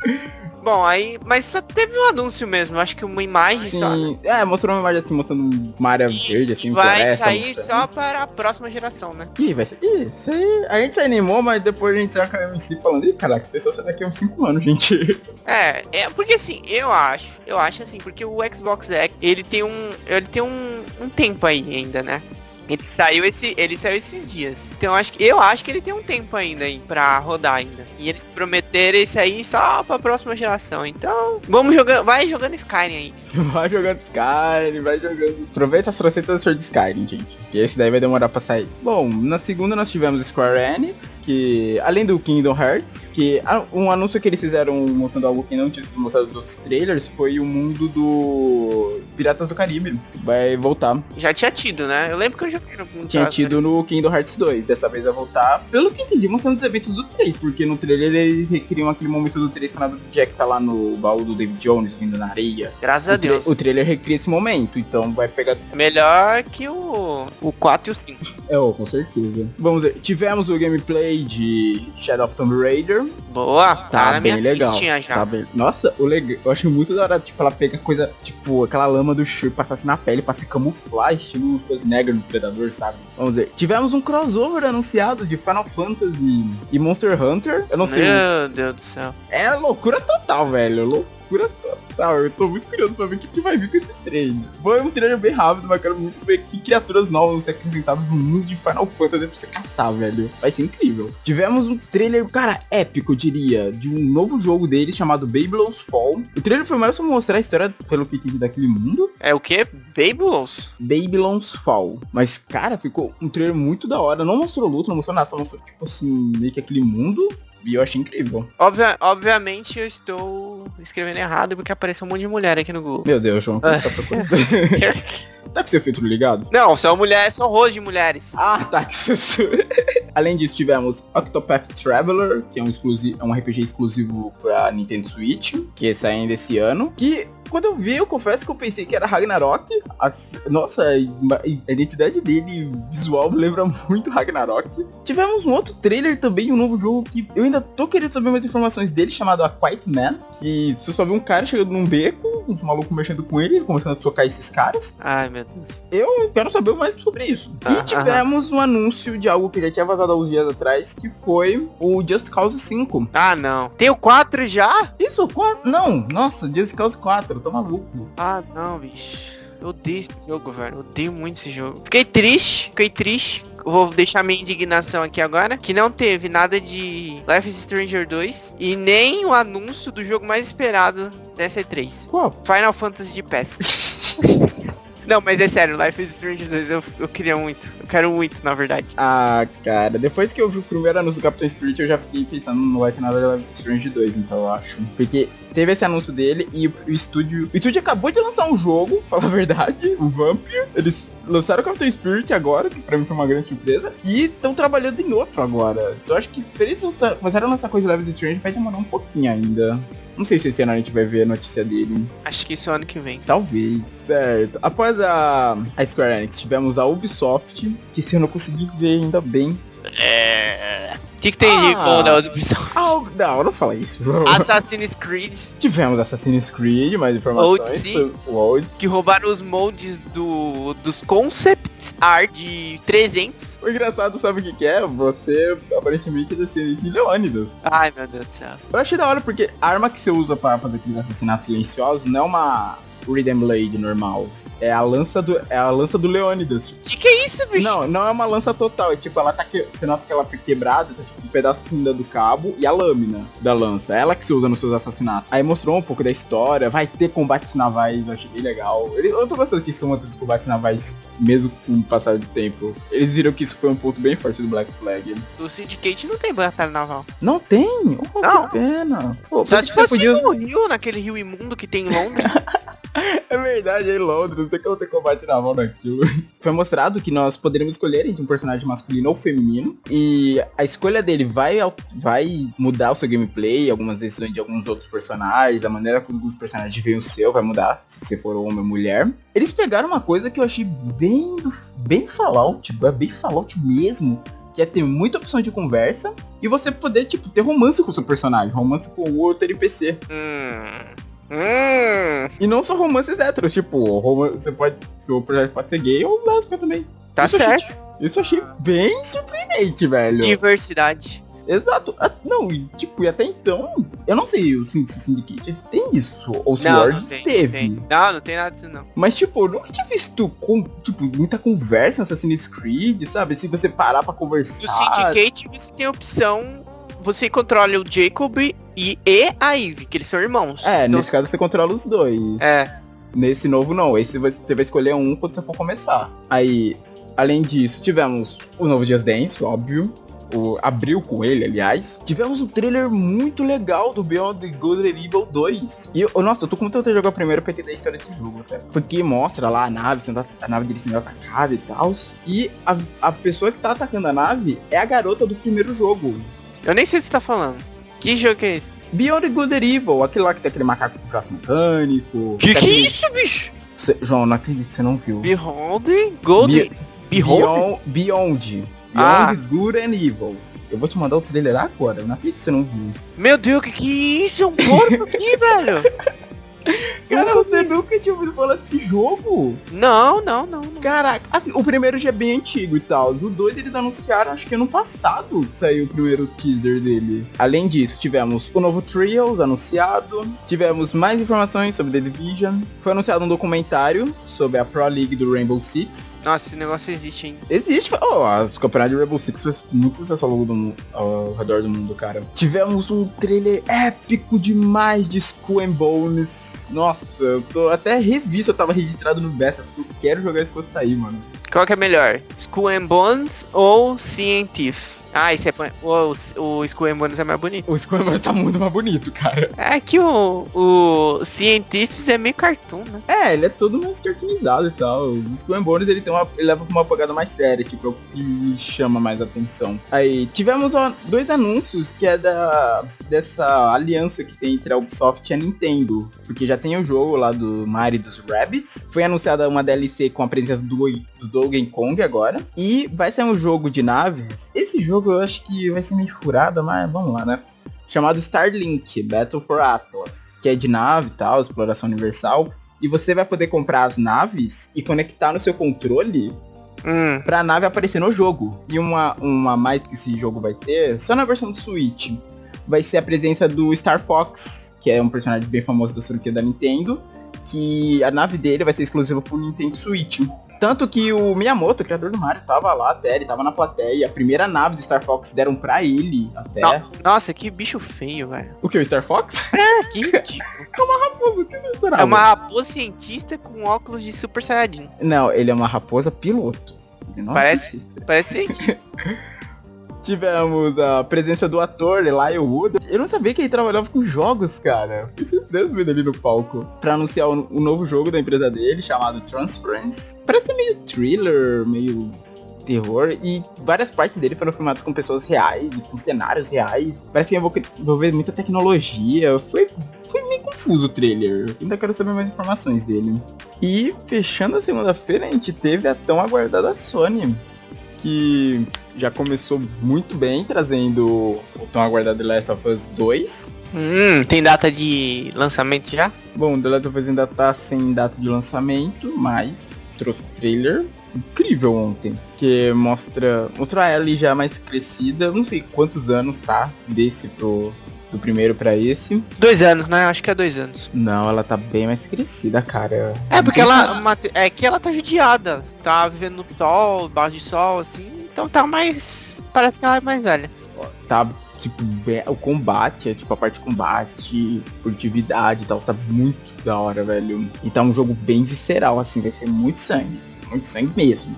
Bom, aí, mas só teve um anúncio mesmo, acho que uma imagem Sim, só. Né? é, mostrou uma imagem assim, mostrando uma área verde, assim, Vai floresta, sair mostrando. só para a próxima geração, né? Ih, vai ser. Ih, isso aí. A gente se animou, mas depois a gente sai com a MC falando, ih, caraca, isso só sai daqui a uns 5 anos, gente. É, é porque assim, eu acho, eu acho assim, porque o Xbox X, ele tem um, ele tem um, um tempo aí ainda, né? Ele saiu esse, ele saiu esses dias. Então eu acho que eu acho que ele tem um tempo ainda aí para rodar ainda. E eles prometeram esse aí só para a próxima geração. Então, vamos jogando, vai jogando Skyrim aí. Vai jogando Skyrim, vai jogando. Aproveita as trocentas de Skyrim, gente. Que esse daí vai demorar pra sair. Bom, na segunda nós tivemos Square Enix, que além do Kingdom Hearts, que um anúncio que eles fizeram mostrando algo que não tinha sido mostrado nos outros trailers foi o mundo do Piratas do Caribe. Vai voltar. Já tinha tido, né? Eu lembro que eu no no Tinha caso, tido no Kingdom Hearts 2. Dessa vez vai voltar, pelo que entendi, mostrando os eventos do 3. Porque no trailer eles recriam aquele momento do 3 quando a Jack tá lá no baú do David Jones vindo na areia. Graças a O, tra- Deus. o trailer recria esse momento, então vai pegar Melhor que o o 4 e o 5. É, oh, com certeza. Vamos ver. Tivemos o gameplay de Shadow of Tomb Raider. Boa, Tá, na bem legal. já. Tá bem. Nossa, o legal. Eu acho muito da hora, tipo, ela pega coisa, tipo, aquela lama do Shur, passasse na pele pra se camuflar, estilo Schwarzenegger no Predador, sabe? Vamos ver. Tivemos um crossover anunciado de Final Fantasy e Monster Hunter. Eu não sei. Meu Deus do céu. É loucura total, velho. Loucura total. Eu tô muito curioso pra ver o que, que vai vir com esse trailer. Foi um trailer bem rápido, mas quero muito ver que criaturas novas vão ser acrescentadas no mundo de Final Fantasy pra você caçar, velho. Vai ser incrível. Tivemos um trailer, cara, épico, eu diria, de um novo jogo deles chamado Babylon's Fall. O trailer foi mais pra mostrar a história, pelo que entendi, daquele mundo. É o que? Babylons? Babylon's Fall. Mas, cara, ficou um trailer muito da hora. Não mostrou luta, não mostrou nada, só mostrou, tipo assim, meio que aquele mundo. E eu achei incrível. Obvia- obviamente eu estou escrevendo errado porque apareceu um monte de mulher aqui no Google. Meu Deus, João, como tá procurando? tá com seu filtro ligado? Não, são mulheres, são rosto de mulheres. Ah, tá, que susto. Além disso, tivemos Octopath Traveler, que é um, exclusi- é um RPG exclusivo pra Nintendo Switch, que sai ainda esse ano. Que quando eu vi, eu confesso que eu pensei que era Ragnarok. As- nossa, a identidade dele visual me lembra muito Ragnarok. Tivemos um outro trailer também, um novo jogo que eu ainda tô querendo saber mais informações dele, chamado A Quiet Man. Que você só vê um cara chegando num beco, uns malucos mexendo com ele, ele começando a socar esses caras. Ai, meu Deus. Eu quero saber mais sobre isso. Ah, e tivemos um anúncio de algo que já tinha vazado há uns dias atrás, que foi o Just Cause 5. Ah, não. Tem o 4 já? Isso, 4? Não, nossa, Just Cause 4, eu tô maluco. Ah, não, bicho. Eu odeio esse jogo, velho. Eu odeio muito esse jogo. Fiquei triste, fiquei triste. Vou deixar minha indignação aqui agora. Que não teve nada de Life is Stranger 2. E nem o anúncio do jogo mais esperado dessa E3. Qual? Final Fantasy de pesca. Não, mas é sério, Life is Strange 2 eu, eu queria muito. Eu quero muito, na verdade. Ah, cara, depois que eu vi o primeiro anúncio do Capitão Spirit, eu já fiquei pensando, não vai ter nada de Life is Strange 2, então eu acho. Porque teve esse anúncio dele e o, o estúdio. O estúdio acabou de lançar um jogo, falar a verdade, o Vampire. Eles lançaram o Capitão Spirit agora, que pra mim foi uma grande surpresa, e estão trabalhando em outro agora. Então acho que pra eles começarem a lançar coisa de Life is Strange vai demorar um pouquinho ainda. Não sei se esse ano a gente vai ver a notícia dele. Acho que isso é ano que vem. Talvez. Certo. Após a, a Square Enix, tivemos a Ubisoft, que ano eu consegui ver ainda bem. É. O que, que tem de bom da Ubisoft? Ah, não, não fala isso. Assassin's Creed. Tivemos Assassin's Creed, mais informações. Odyssey. Que roubaram os moldes do, dos concept art de 300. O engraçado, sabe o que, que é? Você aparentemente é descendente de Leônidas. Ai, meu Deus do céu. Eu achei da hora porque a arma que você usa para fazer aqueles assassinatos silenciosos não é uma Rhythm Blade normal. É a lança do, é a lança do Leônidas. Que que é isso, bicho? Não, não é uma lança total. É tipo, ela tá que... Você nota que ela foi quebrada, tá tipo um pedaço assim do cabo e a lâmina da lança. É ela que se usa nos seus assassinatos. Aí mostrou um pouco da história. Vai ter combates navais, eu achei bem legal. Eu tô gostando que são outros combates navais, mesmo com o passar do tempo. Eles viram que isso foi um ponto bem forte do Black Flag. O Syndicate não tem batalha naval. Não tem? Oh, Não. Que pena. Pô, Só se que você podia no Rio, naquele rio imundo que tem em Londres. É verdade, é em Londres, não tem como ter combate naval naquilo. Foi mostrado que nós poderíamos escolher entre um personagem masculino ou feminino. E a escolha dele vai, vai mudar o seu gameplay, algumas decisões de alguns outros personagens, a maneira como os personagens veem o seu vai mudar, se você for homem ou mulher. Eles pegaram uma coisa que eu achei bem do, bem Fallout, é bem Fallout mesmo. Que é ter muita opção de conversa e você poder, tipo, ter romance com o seu personagem, romance com o outro NPC. hum. Hum. E não só romances héteros, tipo, você pode. Seu projeto pode ser gay ou lésbica também. Tá Isso certo. achei- Isso eu achei bem surpreendente, velho. Diversidade. Exato. Ah, Não, e tipo, e até então, eu não sei o Syndicate tem isso. Ou se teve. tem. Não, não tem nada disso não. Mas, tipo, eu nunca tinha visto, com, tipo, muita conversa no Assassin's Creed, sabe? Se você parar pra No conversar. Syndicate você tem opção. Você controla o Jacob e, e a Eve, que eles são irmãos. É, Então, nesse caso você controla os dois. É. Nesse novo não, esse você vai escolher um quando você for começar. Aí, além disso, tivemos o novo Just Dance, óbvio. O, abriu com ele, aliás. Tivemos um trailer muito legal do Beyond the Good and Evil 2. E eu, nossa, eu tô com vontade de jogar o primeiro pra entender a história desse jogo, até. Porque mostra lá a nave, sendo, a nave dele sendo atacada e tal. E a, a pessoa que tá atacando a nave é a garota do primeiro jogo. Eu nem sei o que você tá falando. Que jogo que é esse? Beyond Good and Evil, aquele lá que tem aquele macaco com braço mecânico. Que que é isso, bicho? Cê- João, não acredito que você não viu. Behold, Gold. Be- Behold? Beyond, Beyond. Ah. Beyond Good and Evil. Eu vou te mandar o trailer agora. Eu não acredito que você não viu isso. Meu Deus, que que é isso? É um porco aqui, velho. Cara, você nunca tinha ouvido falar desse jogo? Não, não, não. não. Caraca, assim, o primeiro já é bem antigo e tal. O 2 eles anunciaram, acho que ano passado saiu o primeiro teaser dele. Além disso, tivemos o novo Trials anunciado. Tivemos mais informações sobre The Division. Foi anunciado um documentário sobre a Pro League do Rainbow Six. Nossa, esse negócio existe ainda. Existe, oh, os campeonatos de Rainbow Six fez muito sucesso ao, longo do ao redor do mundo, cara. Tivemos um trailer épico demais de Skull and Bones. Nossa, eu tô até revisto, eu tava registrado no beta, porque eu quero jogar isso quando sair, mano. Qual que é melhor? Skull and Bones ou Thieves? Ah, esse é... O, o Skull and Bones é mais bonito. O Skull and Bones tá muito mais bonito, cara. É que o, o Thieves é meio cartoon, né? É, ele é todo mais cartoonizado e tal. O Skull and Bones, ele, tem uma, ele leva pra uma pegada mais séria, tipo, é o que me chama mais atenção. Aí, tivemos ó, dois anúncios que é da dessa aliança que tem entre a Ubisoft e a Nintendo. Porque já tem o jogo lá do Mario dos Rabbids. Foi anunciada uma DLC com a presença do, do Donkey Kong agora. E vai sair um jogo de naves. Esse jogo eu acho que vai ser meio furado, mas vamos lá, né? Chamado Starlink Battle for Atlas. Que é de nave e tal, exploração universal. E você vai poder comprar as naves e conectar no seu controle Hum. pra nave aparecer no jogo. E uma, uma mais que esse jogo vai ter, só na versão do Switch, vai ser a presença do Star Fox, que é um personagem bem famoso da franquia da Nintendo, que a nave dele vai ser exclusiva pro Nintendo Switch. Tanto que o Miyamoto, o criador do Mario, tava lá até, ele tava na plateia. A primeira nave do Star Fox deram pra ele até. No- Nossa, que bicho feio, velho. O que, o Star Fox? É, que ridículo. É uma raposa, o que você esperava? É uma raposa cientista com óculos de Super Saiyajin. Não, ele é uma raposa piloto. Não é Parece- cientista. Tivemos a presença do ator Elijah Wood. Eu não sabia que ele trabalhava com jogos, cara. Fiquei surpreso vendo ele no palco. Pra anunciar o, o novo jogo da empresa dele, chamado Transference. Parece meio thriller, meio terror. E várias partes dele foram filmadas com pessoas reais, com cenários reais. Parece que envolver muita tecnologia. Foi, foi meio confuso o trailer. Ainda quero saber mais informações dele. E fechando a segunda-feira, a gente teve a tão aguardada Sony. Que já começou muito bem, trazendo o tão aguardado The Last of Us 2. hum, tem data de lançamento já? Bom, The Last of Us ainda tá sem data de lançamento, mas trouxe trailer incrível ontem. Que mostra. Mostrou a Ellie já mais crescida. Não sei quantos anos tá desse pro. Do primeiro pra esse. Dois anos, né? Acho que é dois anos. Não, ela tá bem mais crescida, cara. É, porque ela. É que ela tá judiada. Tá vivendo no sol, baixo de sol, assim. Então tá mais. Parece que ela é mais velha. tá, tipo, o combate, é, tipo, a parte de combate, furtividade e tal, tá muito da hora, velho. E tá um jogo bem visceral, assim, vai ser muito sangue. Muito sangue mesmo.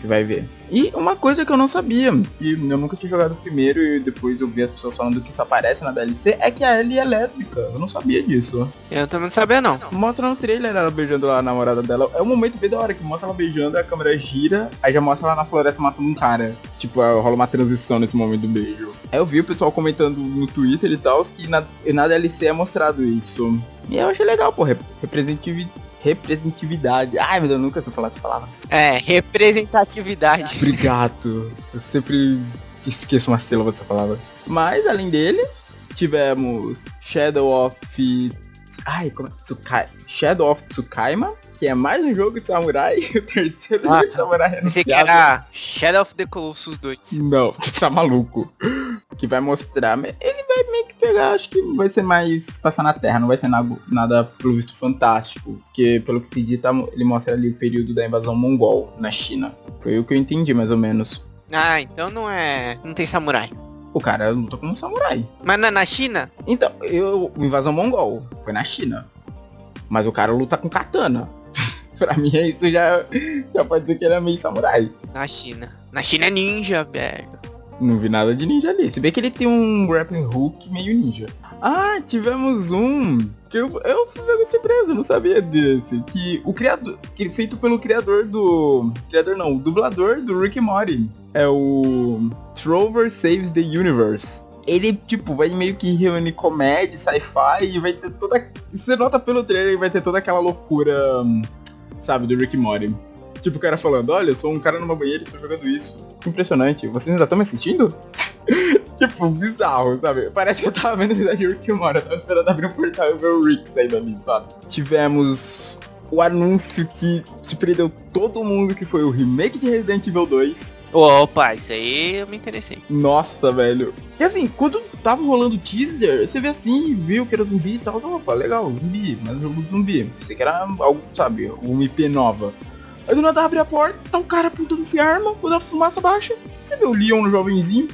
Que vai ver. E uma coisa que eu não sabia, que eu nunca tinha jogado primeiro e depois eu vi as pessoas falando que isso aparece na DLC, é que a Ellie é lésbica. Eu não sabia disso. Eu também não sabia, não. Mostra no trailer ela beijando a namorada dela. É um momento bem da hora que mostra ela beijando, a câmera gira, aí já mostra ela na floresta matando um cara. Tipo, é, rola uma transição nesse momento do beijo. Aí eu vi o pessoal comentando no Twitter e tal, que na, na DLC é mostrado isso. E eu achei legal, pô, rep- representativi- representatividade. Ai, meu Deus, eu nunca sei falar essa palavra. É, representatividade. Obrigado. Eu sempre esqueço uma sílaba dessa palavra. Mas, além dele, tivemos Shadow of... Ai, como é? Tsukai... Shadow of Tsukaima, que é mais um jogo de samurai. O terceiro Ah, jogo de samurai Pensei que era Shadow of the Colossus 2. Não, você tá maluco. Que vai mostrar. Ele vai meio que pegar, acho que vai ser mais passar na Terra, não vai ter nada, nada pelo visto fantástico. Porque pelo que entendi, tá, ele mostra ali o período da invasão mongol na China. Foi o que eu entendi, mais ou menos. Ah, então não é. Não tem samurai. O cara luta como um samurai. Mas não é na China? Então, eu. Invasão mongol. Foi na China. Mas o cara luta com katana. pra mim, isso já, já pode dizer que ele é meio samurai. Na China. Na China é ninja, velho. Não vi nada de ninja ali. Se bem que ele tem um grappling hook meio ninja. Ah, tivemos um. Que eu, eu fui pego surpresa, não sabia desse. Que o criador. Que feito pelo criador do. Criador não, o dublador do Rick Morty. É o. Trover Saves the Universe. Ele, tipo, vai meio que reunir comédia, sci-fi e vai ter toda. Você nota pelo trailer que vai ter toda aquela loucura. Sabe, do Rick Morty. Tipo, o cara falando, olha, eu sou um cara numa banheira e estou jogando isso. Impressionante. Vocês ainda estão me assistindo? tipo, bizarro, sabe? Parece que eu tava vendo a cidade de Rick. Eu tava esperando abrir o portal e ver o Rick saindo ali, sabe? Tivemos o anúncio que surpreendeu todo mundo, que foi o remake de Resident Evil 2. Opa, isso aí eu me interessei. Nossa, velho. E assim, quando tava rolando o teaser, você vê assim, viu que era zumbi e tal. Opa, legal, zumbi, mas jogo zumbi. Pensei que era algo, sabe, uma IP nova. Aí do nada abre a porta, tá um cara apontando sem arma, quando a fumaça baixa. Você vê o Leon no jovenzinho.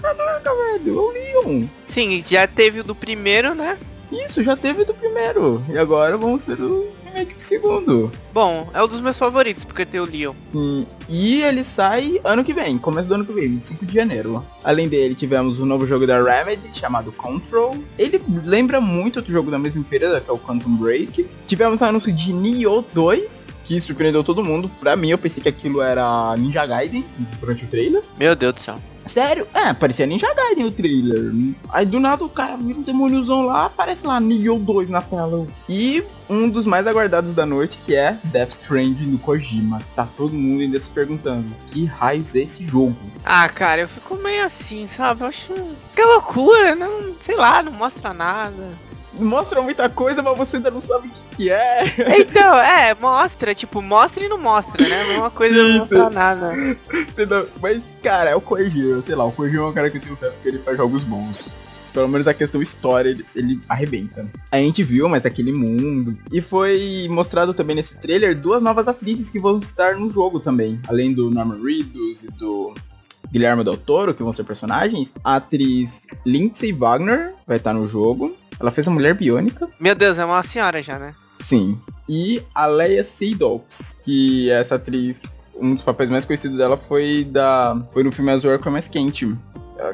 Caraca, velho, é o Leon. Sim, já teve o do primeiro, né? Isso, já teve do primeiro. E agora vamos ter o segundo. Bom, é um dos meus favoritos, porque tem o Leon. Sim. E ele sai ano que vem, começo do ano que vem, 25 de janeiro. Além dele, tivemos um novo jogo da Remedy chamado Control. Ele lembra muito outro jogo da mesma empresa, que é o Quantum Break. Tivemos um anúncio de Nioh 2. Que surpreendeu todo mundo. Pra mim, eu pensei que aquilo era Ninja Gaiden durante o trailer. Meu Deus do céu. Sério? É, parecia Ninja Gaiden o trailer. Aí do nada o cara vira um demôniozão lá, aparece lá Nioh 2 na tela. E um dos mais aguardados da noite, que é Death Stranding do Kojima. Tá todo mundo ainda se perguntando, que raios é esse jogo? Ah, cara, eu fico meio assim, sabe? Eu acho. Que loucura, não. Sei lá, não mostra nada. Mostra muita coisa, mas você ainda não sabe o que, que é. Então, é, mostra, tipo, mostra e não mostra, né? É uma coisa não mostra nada. Entendeu? Mas, cara, é o Kojima, sei lá, o Kojima é um cara que eu tenho fé porque ele faz jogos bons. pelo menos a questão história, ele, ele arrebenta. A gente viu mais aquele mundo. E foi mostrado também nesse trailer duas novas atrizes que vão estar no jogo também. Além do Norman Reedus e do Guilherme Del Toro, que vão ser personagens, a atriz Lindsay Wagner vai estar no jogo. Ela fez a Mulher Biônica. Meu Deus, é uma senhora já, né? Sim. E a Leia Seydoux, que é essa atriz, um dos papéis mais conhecidos dela foi da foi no filme Azul Arco Mais Quente,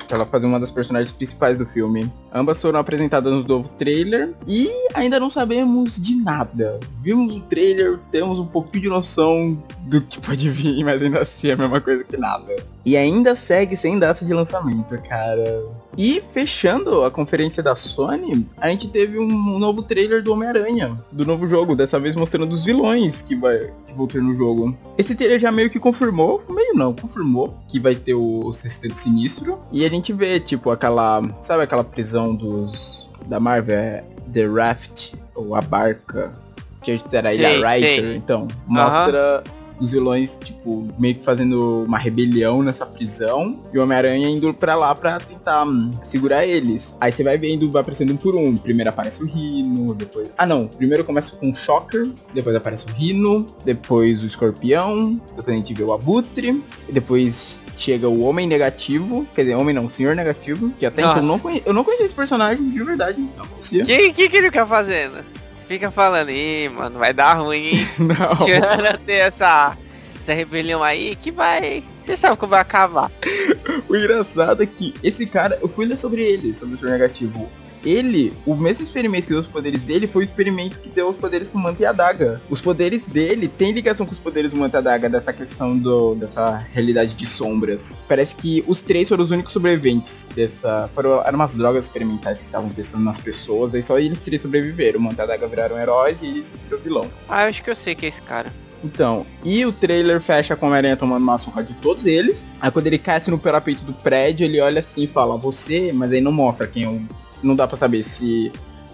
que ela fazia uma das personagens principais do filme. Ambas foram apresentadas no novo trailer e ainda não sabemos de nada. Vimos o trailer, temos um pouquinho de noção do que pode vir, mas ainda assim é a mesma coisa que nada. E ainda segue sem data de lançamento, cara. E fechando a conferência da Sony, a gente teve um novo trailer do Homem-Aranha, do novo jogo, dessa vez mostrando os vilões que, vai, que vão ter no jogo. Esse trailer já meio que confirmou, meio não, confirmou que vai ter o, Sexteto Sinistro. E a gente vê, tipo, aquela, sabe aquela prisão dos da Marvel, é The Raft, ou a Barca, que a gente era a Ilha Riker, então, mostra... Uhum os vilões, tipo, meio que fazendo uma rebelião nessa prisão. E o Homem-Aranha indo pra lá pra tentar hum, segurar eles. Aí você vai vendo, vai aparecendo um por um. Primeiro aparece o Rino, depois. Ah não, primeiro começa com o Shocker, depois aparece o Rino, depois o Escorpião, depois a gente vê o Abutre, depois chega o Homem Negativo, quer dizer, Homem não, Senhor Negativo, que até Nossa. então não conhe... eu não conhecia esse personagem de verdade, não conhecia. O que, que, que ele fica fazendo? Fica falando, ih, mano, vai dar ruim, hein? Não. Tirando ter essa, essa rebelião aí, que vai. Você sabe como vai acabar. o engraçado é que esse cara, eu fui ler sobre ele, sobre o Senhor Negativo ele, o mesmo experimento que deu os poderes dele foi o experimento que deu os poderes pro Manta e a Daga. Os poderes dele têm ligação com os poderes do Manta e a Daga, dessa questão do, dessa realidade de sombras. Parece que os três foram os únicos sobreviventes dessa. Foram, eram umas drogas experimentais que estavam testando nas pessoas, aí só eles três sobreviveram. O Manta e a Daga viraram heróis e ele virou vilão. Ah, eu acho que eu sei que é esse cara. Então, e o trailer fecha com a Homem-Aranha tomando uma surra de todos eles. Aí quando ele cai assim no parapeito do prédio, ele olha assim e fala, você, mas aí não mostra quem é o não dá para saber se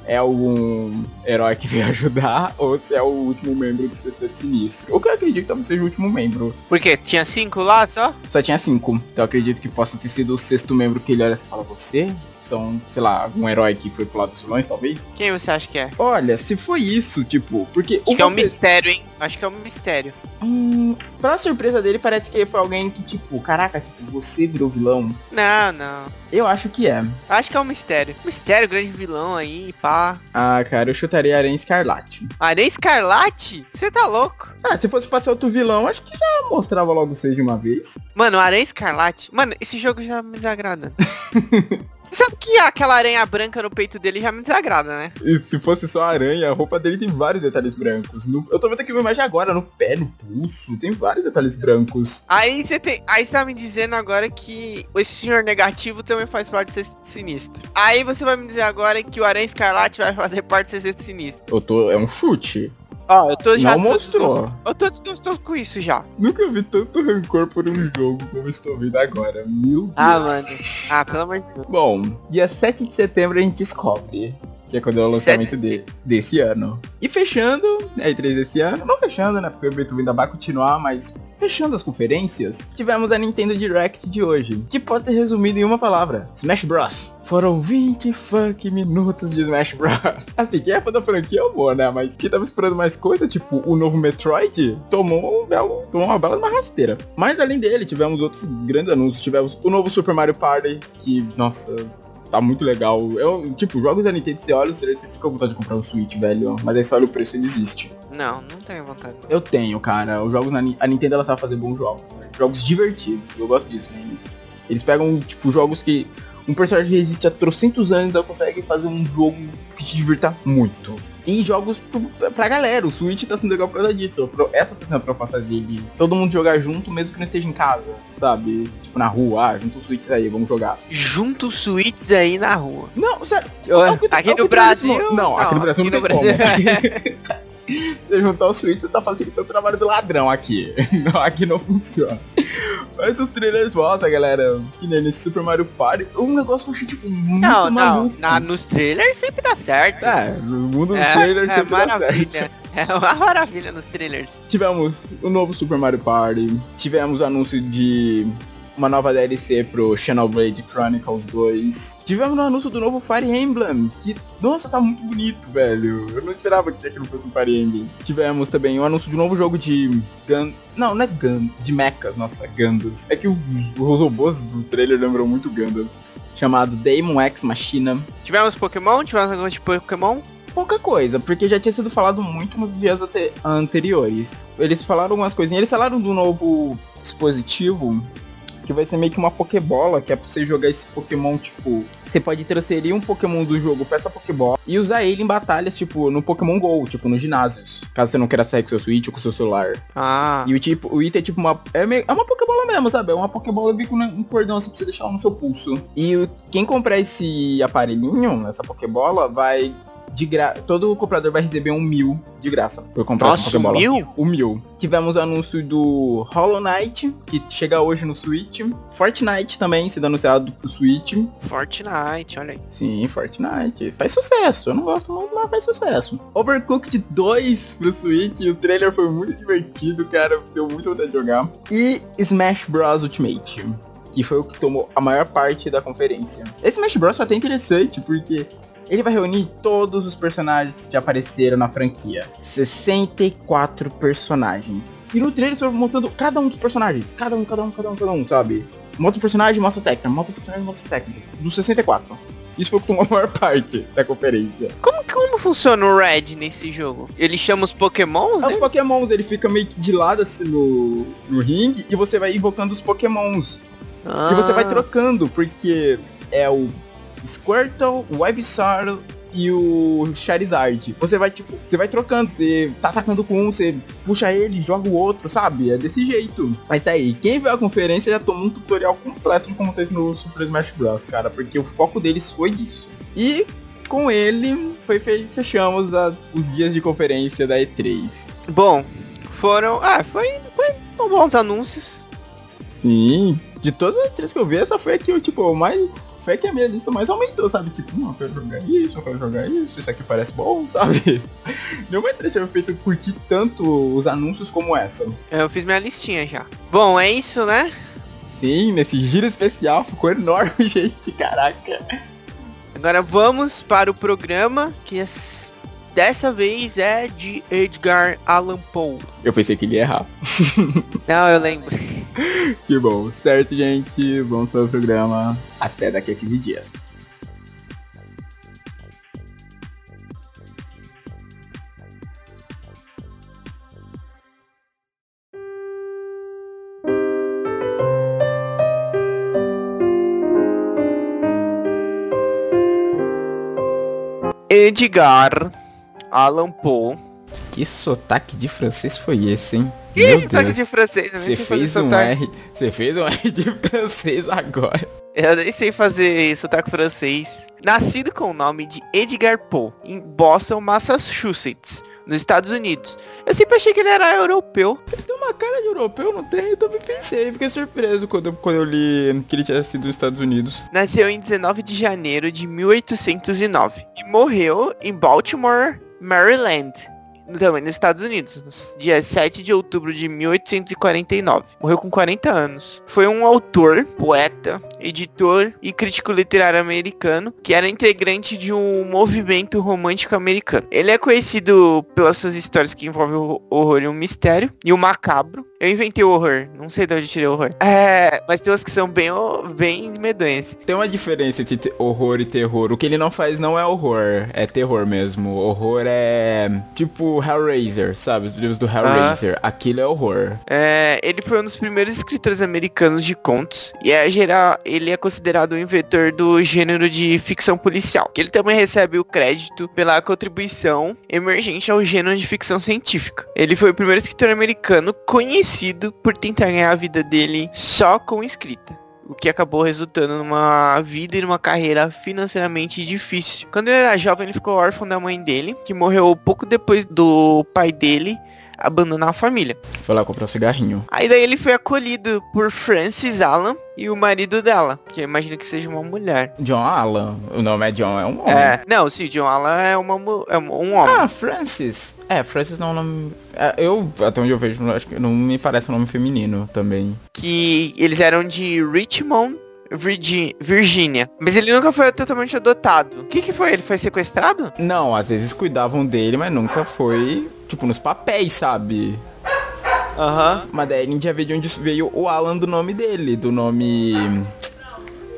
é algum herói que veio ajudar ou se é o último membro do Sexteto Sinistro. O que eu acredito que talvez seja o último membro. Por quê? Tinha cinco lá só? Só tinha cinco. Então eu acredito que possa ter sido o sexto membro que ele olha e fala, você? Então, sei lá, algum herói que foi pro lado dos vilões, talvez? Quem você acha que é? Olha, se foi isso, tipo, porque. Acho que você... é um mistério, hein? Acho que é um mistério. Hum, pra surpresa dele, parece que foi alguém que, tipo, caraca, tipo, você virou vilão. Não, não. Eu acho que é. Acho que é um mistério. Mistério, grande vilão aí, pá. Ah, cara, eu chutaria Aranha Escarlate. Aranha Escarlate? Você tá louco? Ah, se fosse pra ser outro vilão, acho que já mostrava logo vocês de uma vez. Mano, Aranha Escarlate. Mano, esse jogo já me desagrada. Você sabe que aquela aranha branca no peito dele já me desagrada, né? E se fosse só aranha, a roupa dele tem vários detalhes brancos. No... eu tô vendo aqui uma imagem agora, no pé, no pulso, tem vários detalhes brancos. Aí você tem. Aí você tá me dizendo agora que esse senhor negativo também faz parte de ser sinistro. Aí você vai me dizer agora que o Aranha Escarlate vai fazer parte de ser sinistro. Eu tô. É um chute. Ó, eu tô já. Não mostrou. Eu tô desgostoso com isso já. Nunca vi tanto rancor por um jogo como estou vendo agora. Meu ah, Deus. Ah, mano. Ah, pelo amor de Deus. Bom, dia 7 de setembro a gente descobre. Que é quando é o lançamento de, desse ano. E fechando, né, E3 desse ano, não fechando, né, porque o evento ainda vai continuar, mas fechando as conferências, tivemos a Nintendo Direct de hoje, que pode ser resumido em uma palavra, Smash Bros. Foram 20 funk minutos de Smash Bros. Assim, quem é fã da franquia amor, né? Mas quem tava esperando mais coisa, tipo o novo Metroid, tomou, um belo, tomou uma bela uma rasteira. Mas além dele, tivemos outros grandes anúncios. Tivemos o novo Super Mario Party, que, nossa, tá muito legal. Eu, tipo, jogos da Nintendo, você olha, você fica com vontade de comprar um Switch, velho. Mas aí você olha o preço e desiste. Não, não tenho vontade. Eu tenho, cara. Os jogos na a Nintendo ela sabe fazer bons jogos. Né? Jogos divertidos. Eu gosto disso, né? Eles, eles pegam, tipo, jogos que um personagem existe há trocentos anos e consegue fazer um jogo que te divirta muito. E jogos pro, pra galera, o Switch tá sendo legal por causa disso. Essa tá sendo a proposta dele. Todo mundo jogar junto, mesmo que não esteja em casa, sabe? Tipo, na rua, ah, junta os Switches aí, vamos jogar. Junta os Switches aí na rua. Não, sério. É aqui, no Brasil, não, não, aqui no Brasil. Aqui não, no Brasil. Você juntar o Switch, tá facilitando o trabalho do ladrão aqui. Não, aqui não funciona. Mas os trailers voltam, galera. Que nem nesse Super Mario Party. Um negócio que eu achei, tipo, muito não, maluco. Não, na, nos trailers sempre dá certo. É, no mundo dos é, trailers é sempre maravilha. dá certo. É uma maravilha nos trailers. Tivemos o novo Super Mario Party. Tivemos anúncio de uma nova DLC pro Xenoblade Chronicles 2. Tivemos no anúncio do novo Fire Emblem, que, nossa, tá muito bonito, velho. Eu não esperava que aquilo fosse um Fire Emblem. Tivemos também o anúncio de um novo jogo de Gun... Não, não é Gun, de mechas, nossa, Gundams. É que os, os robôs do trailer lembram muito Gundam. Chamado Daemon X Machina. Tivemos Pokémon? Tivemos algum de Pokémon? pouca coisa, porque já tinha sido falado muito nos dias anteriores. Eles falaram algumas coisinhas, eles falaram do novo dispositivo que vai ser meio que uma Pokébola, que é pra você jogar esse Pokémon, tipo, você pode transferir um Pokémon do jogo pra essa Pokébola e usar ele em batalhas, tipo, no Pokémon GO, tipo, nos ginásios. Caso você não queira sair com seu Switch ou com seu celular. Ah. E o tipo, o item é tipo uma. É, meio, é uma Pokébola mesmo, sabe? É uma Pokébola com um cordão assim pra você deixar no seu pulso. E o, quem comprar esse aparelhinho, essa Pokébola, vai de graça. Todo comprador vai receber um mil de graça por comprar Nossa, Pokébola. Um mil? Um mil. Tivemos o anúncio do Hollow Knight, que chega hoje no Switch. Fortnite também sendo anunciado pro Switch. Fortnite, olha aí. Sim, Fortnite. Faz sucesso. Eu não gosto muito, mas faz sucesso. Overcooked 2 pro Switch. O trailer foi muito divertido, cara. Deu muito vontade de jogar. E Smash Bros. Ultimate que foi o que tomou a maior parte da conferência. Esse Smash Bros foi até interessante, porque ele vai reunir todos os personagens que já apareceram na franquia. 64 personagens. E no trailer você vai montando cada um dos personagens. Cada um, cada um, cada um, cada um, sabe? Mostra o personagem, mostra a técnica. Mostra o personagem, mostra a técnica. Dos 64. Isso foi com a maior parte da conferência. Como, como funciona o Red nesse jogo? Ele chama os Pokémons? Os Pokémons, ele fica meio que de lado assim no, no ringue e você vai invocando os Pokémons. Ah. E você vai trocando, porque é o Squirtle, Ivysaur e o Charizard. Você vai, tipo, você vai trocando, você tá atacando com um, você puxa ele, joga o outro, sabe? É desse jeito. Mas tá aí, quem viu a conferência já tomou um tutorial completo de como tá isso no Super Smash Bros, cara, porque o foco deles foi isso. E com ele, foi fe fechamos a, os dias de conferência da E3. Bom, foram. Ah, foi, foi bons anúncios. Sim, de todas as três que eu vi, essa foi a que eu, tipo, mais foi que a minha lista mais aumentou, sabe? Tipo, não, eu quero jogar isso, eu quero jogar isso, isso aqui parece bom, sabe? Nenhuma E3 tinha feito curtir tanto os anúncios como essa. Eu fiz minha listinha já. Bom, é isso, né? Sim, nesse giro especial ficou enorme, gente, caraca. Agora vamos para o programa que dessa vez é de Edgar Allan Poe. Eu pensei que ele ia errar. Não, eu lembro. que bom. Certo, gente. Vamos para o programa. Até daqui a 15 dias. Edgar Allan Poe. Que sotaque de francês foi esse, hein? Que Meu sotaque Deus. de francês? Você fez um sotaque. R. Você fez um R de francês agora. Eu nem sei fazer sotaque francês. Nascido com o nome de Edgar Poe, em Boston, Massachusetts, nos Estados Unidos. Eu sempre achei que ele era europeu. Ele tem uma cara de europeu, não tem? Eu também pensei, fiquei surpreso quando, quando eu li que ele tinha sido nos Estados Unidos. Nasceu em 19 de janeiro de 1809 e morreu em Baltimore, Maryland, também nos Estados Unidos, no dia 7 de outubro de 1849. Morreu com 40 anos. Foi um autor, poeta, editor e crítico literário americano, que era integrante de um movimento romântico americano. Ele é conhecido pelas suas histórias que envolvem o horror e o mistério, e o macabro. Eu inventei o horror, não sei de onde tirei o horror. É, mas tem umas que são bem, bem medonhas. Tem uma diferença entre horror e terror. O que ele não faz não é horror, é terror mesmo. Horror é tipo Hellraiser, sabe? Os livros do Hellraiser. Ah. Aquilo é horror. É, ele foi um dos primeiros escritores americanos de contos e é geral, ele é considerado o inventor do gênero de ficção policial. Que ele também recebe o crédito pela contribuição emergente ao gênero de ficção científica. Ele foi o primeiro escritor americano conhecido conhecido por tentar ganhar a vida dele só com escrita o que acabou resultando numa vida e numa carreira financeiramente difícil. Quando ele era jovem, ele ficou órfão da mãe dele, que morreu pouco depois do pai dele abandonar a família. Foi lá comprar um cigarrinho. Aí daí ele foi acolhido por Francis Allen e o marido dela, que eu imagino que seja uma mulher. John Alan. O nome é John, é um homem. É, não, sim, John Alan é, uma, é um homem. Ah, Francis. É, Francis não é um nome. é, eu, até onde eu vejo, acho que não me parece um nome feminino também. Que eles eram de Richmond, Virgínia. Mas ele nunca foi totalmente adotado. O que que foi? Ele foi sequestrado? Não, às vezes cuidavam dele, mas nunca foi, tipo, nos papéis, sabe? Aham. Mas daí a gente já vê de onde veio o Alan do nome dele, do nome.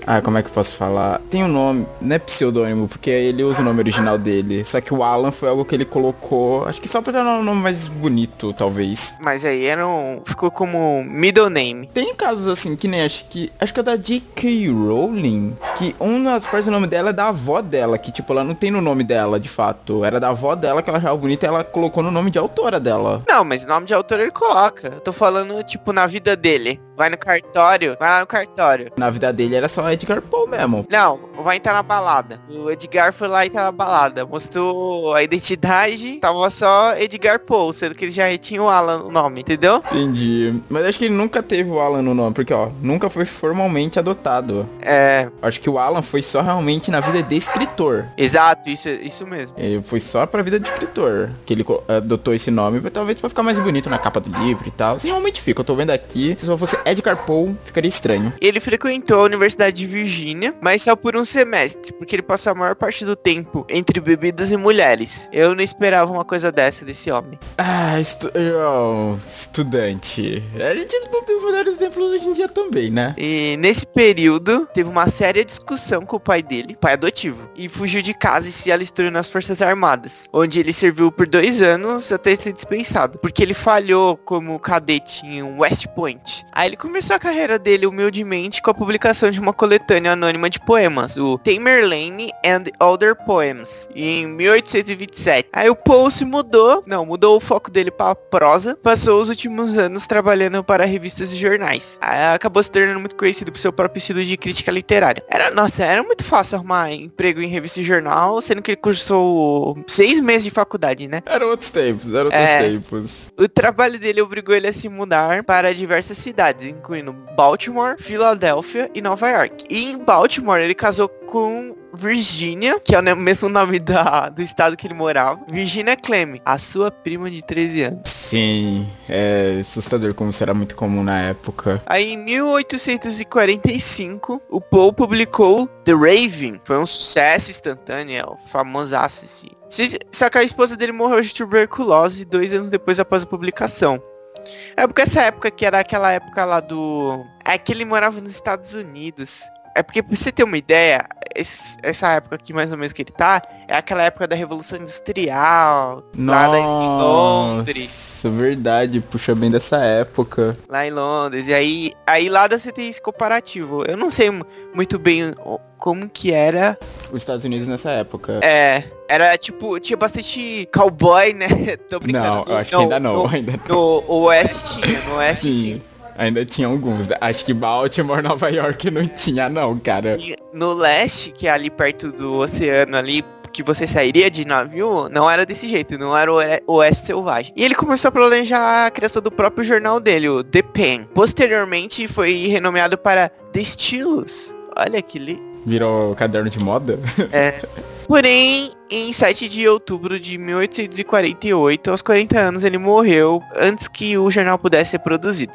Ah, como é que eu posso falar? Tem um nome, não é pseudônimo, porque ele usa o nome original dele. Só que o Alan foi algo que ele colocou, acho que só pra dar um nome mais bonito, talvez. Mas aí era um, ficou como middle name. Tem casos assim, que nem acho que. Acho que é da J.K. Rowling. Que uma das partes do nome dela é da avó dela. Que tipo, ela não tem no nome dela, de fato. Era da avó dela que ela achava bonita e ela colocou no nome de autora dela. Não, mas nome de autor ele coloca. Eu tô falando, tipo, na vida dele. Vai no cartório, vai lá no cartório. Na vida dele era só Edgar Poe mesmo. Não, vai entrar na balada. O Edgar foi lá entrar na balada. Mostrou a identidade, tava só Edgar Poe, sendo que ele já tinha o Alan o nome, entendeu? Entendi. Mas acho que ele nunca teve o Alan no nome, porque ó, nunca foi formalmente adotado. É, Acho que o Alan foi só realmente na vida de escritor. exato, isso, isso mesmo. Ele foi só pra vida de escritor. Que ele adotou esse nome, talvez pra ficar mais bonito na capa do livro e tal. Se realmente fica, eu tô vendo aqui. Se só fosse Edgar Poe, ficaria estranho. Ele frequentou a Universidade de Virgínia, mas só por um semestre, porque ele passou a maior parte do tempo entre bebidas e mulheres. Eu não esperava uma coisa dessa desse homem. Ah, estu oh, estudante. A gente não tem os melhores exemplos hoje em dia também, né? E nesse período, teve uma séria discussão com o pai dele, pai adotivo, e fugiu de casa e se alistou nas Forças Armadas, onde ele serviu por dois anos até ser dispensado, porque ele falhou como cadete em West Point. Aí ele começou a carreira dele humildemente com a publicação de uma coletânea anônima de poemas, o Tamerlane and Other Poems, em 1827. Aí o Poe se mudou, não, mudou o foco dele para prosa, passou os últimos anos trabalhando para revistas e jornais. Aí acabou se tornando muito conhecido por seu próprio estilo de crítica literária. Era, nossa, era muito fácil arrumar emprego em revista e jornal, sendo que ele cursou seis meses de faculdade, né? Eram outros tempos, eram outros É. tempos. O trabalho dele obrigou ele a se mudar para diversas cidades, incluindo Baltimore, Filadélfia e Nova York. E em Baltimore ele casou com Virginia, que é o mesmo nome da, do estado que ele morava. Virginia Clem, a sua prima de 13 anos. Sim, é assustador como isso era muito comum na época. Aí em 1845, o Poe publicou The Raven. Foi um sucesso instantâneo, é o famoso assim. Só que a esposa dele morreu de tuberculose dois anos depois após a publicação. É porque essa época que era aquela época lá do... É que ele morava nos Estados Unidos. É porque, pra você ter uma ideia, esse- essa época aqui mais ou menos que ele tá, é aquela época da Revolução Industrial, lá da- em Londres. Nossa, verdade, puxa bem dessa época. lá em Londres. E aí, aí lá você tem esse comparativo. Eu não sei mu- muito bem como que era. Os Estados Unidos nessa época. É, era tipo, tinha bastante cowboy, né? Tô brincando. não, eu acho que ainda não, No, ainda não. no Oeste tinha, no Oeste Sim, sim. Ainda tinha alguns. Acho que Baltimore, Nova York não tinha não, cara. E no Leste, que é ali perto do oceano ali, que você sairia de navio, não era desse jeito, não era o Oe- Oeste Selvagem. E ele começou a planejar a criação do próprio jornal dele, o The Pen. Posteriormente foi renomeado para The Estilos. Olha que li Virou caderno de moda? Porém, em 7 de outubro de 1848, aos 40 anos, ele morreu antes que o jornal pudesse ser produzido.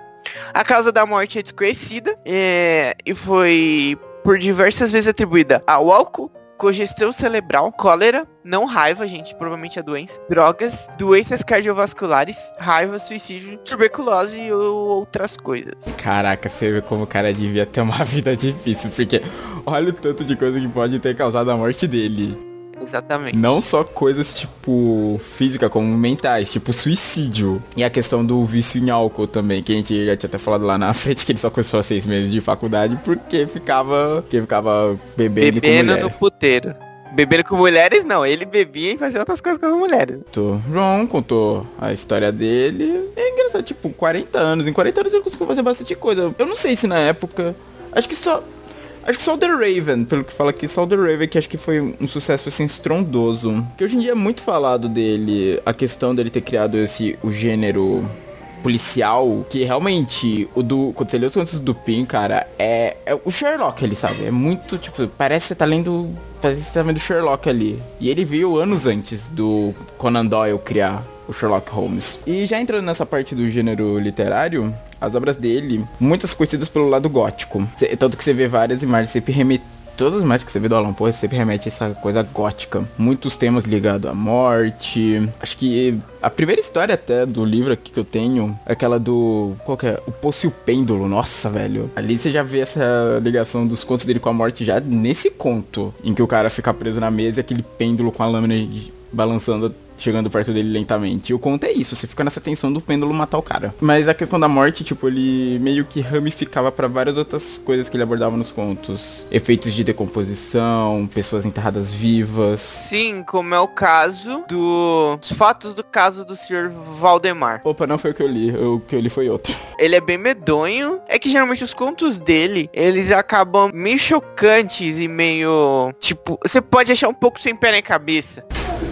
A causa da morte é desconhecida é, e foi por diversas vezes atribuída ao álcool, congestão cerebral, cólera, não raiva, gente, provavelmente a doença, drogas, doenças cardiovasculares, raiva, suicídio, tuberculose ou outras coisas. Caraca, você vê como o cara devia ter uma vida difícil, porque olha o tanto de coisa que pode ter causado a morte dele. Exatamente. Não só coisas tipo física, como mentais, tipo suicídio. E a questão do vício em álcool também, que a gente já tinha até falado lá na frente, que ele só cursou seis meses de faculdade porque ficava. Porque ficava bebendo, com Bebendo no puteiro. Bebendo com mulheres, não. Ele bebia e fazia outras coisas com as mulheres. Tô- João contou a história dele. É engraçado, tipo, 40 anos. Em 40 anos ele conseguiu fazer bastante coisa. Eu não sei se na época. Acho que só. Acho que só o The Raven, pelo que fala aqui, só o The Raven que acho que foi um sucesso assim estrondoso. Que hoje em dia é muito falado dele, a questão dele ter criado esse o gênero policial, que realmente, o do. Quando você lê os contos do Pin, cara, é, é o Sherlock ali, sabe? É muito, tipo, parece que você tá lendo. Parece que você tá vendo Sherlock ali. E ele veio anos antes do Conan Doyle criar o Sherlock Holmes. E já entrando nessa parte do gênero literário, as obras dele, muitas conhecidas pelo lado gótico. Tanto que você vê várias imagens sempre remetendo todas as imagens que você vê do Alan Poe sempre remete a essa coisa gótica. Muitos temas ligados à morte. Acho que a primeira história até do livro aqui que eu tenho é aquela do. Qual que é? O Poço e o Pêndulo. Nossa, velho. Ali você já vê essa ligação dos contos dele com a morte já nesse conto. Em que o cara fica preso na mesa e aquele pêndulo com a lâmina balançando chegando perto dele lentamente. E o conto é isso, você fica nessa tensão do pêndulo matar o cara. Mas a questão da morte, tipo, ele meio que ramificava para várias outras coisas que ele abordava nos contos. Efeitos de decomposição, pessoas enterradas vivas. Sim, como é o caso dos fatos do caso do Sr. Valdemar. Opa, não foi o que eu li, o que eu li foi outro. Ele é bem medonho. É que geralmente os contos dele, eles acabam meio chocantes e meio, tipo, você pode achar um pouco sem pé na cabeça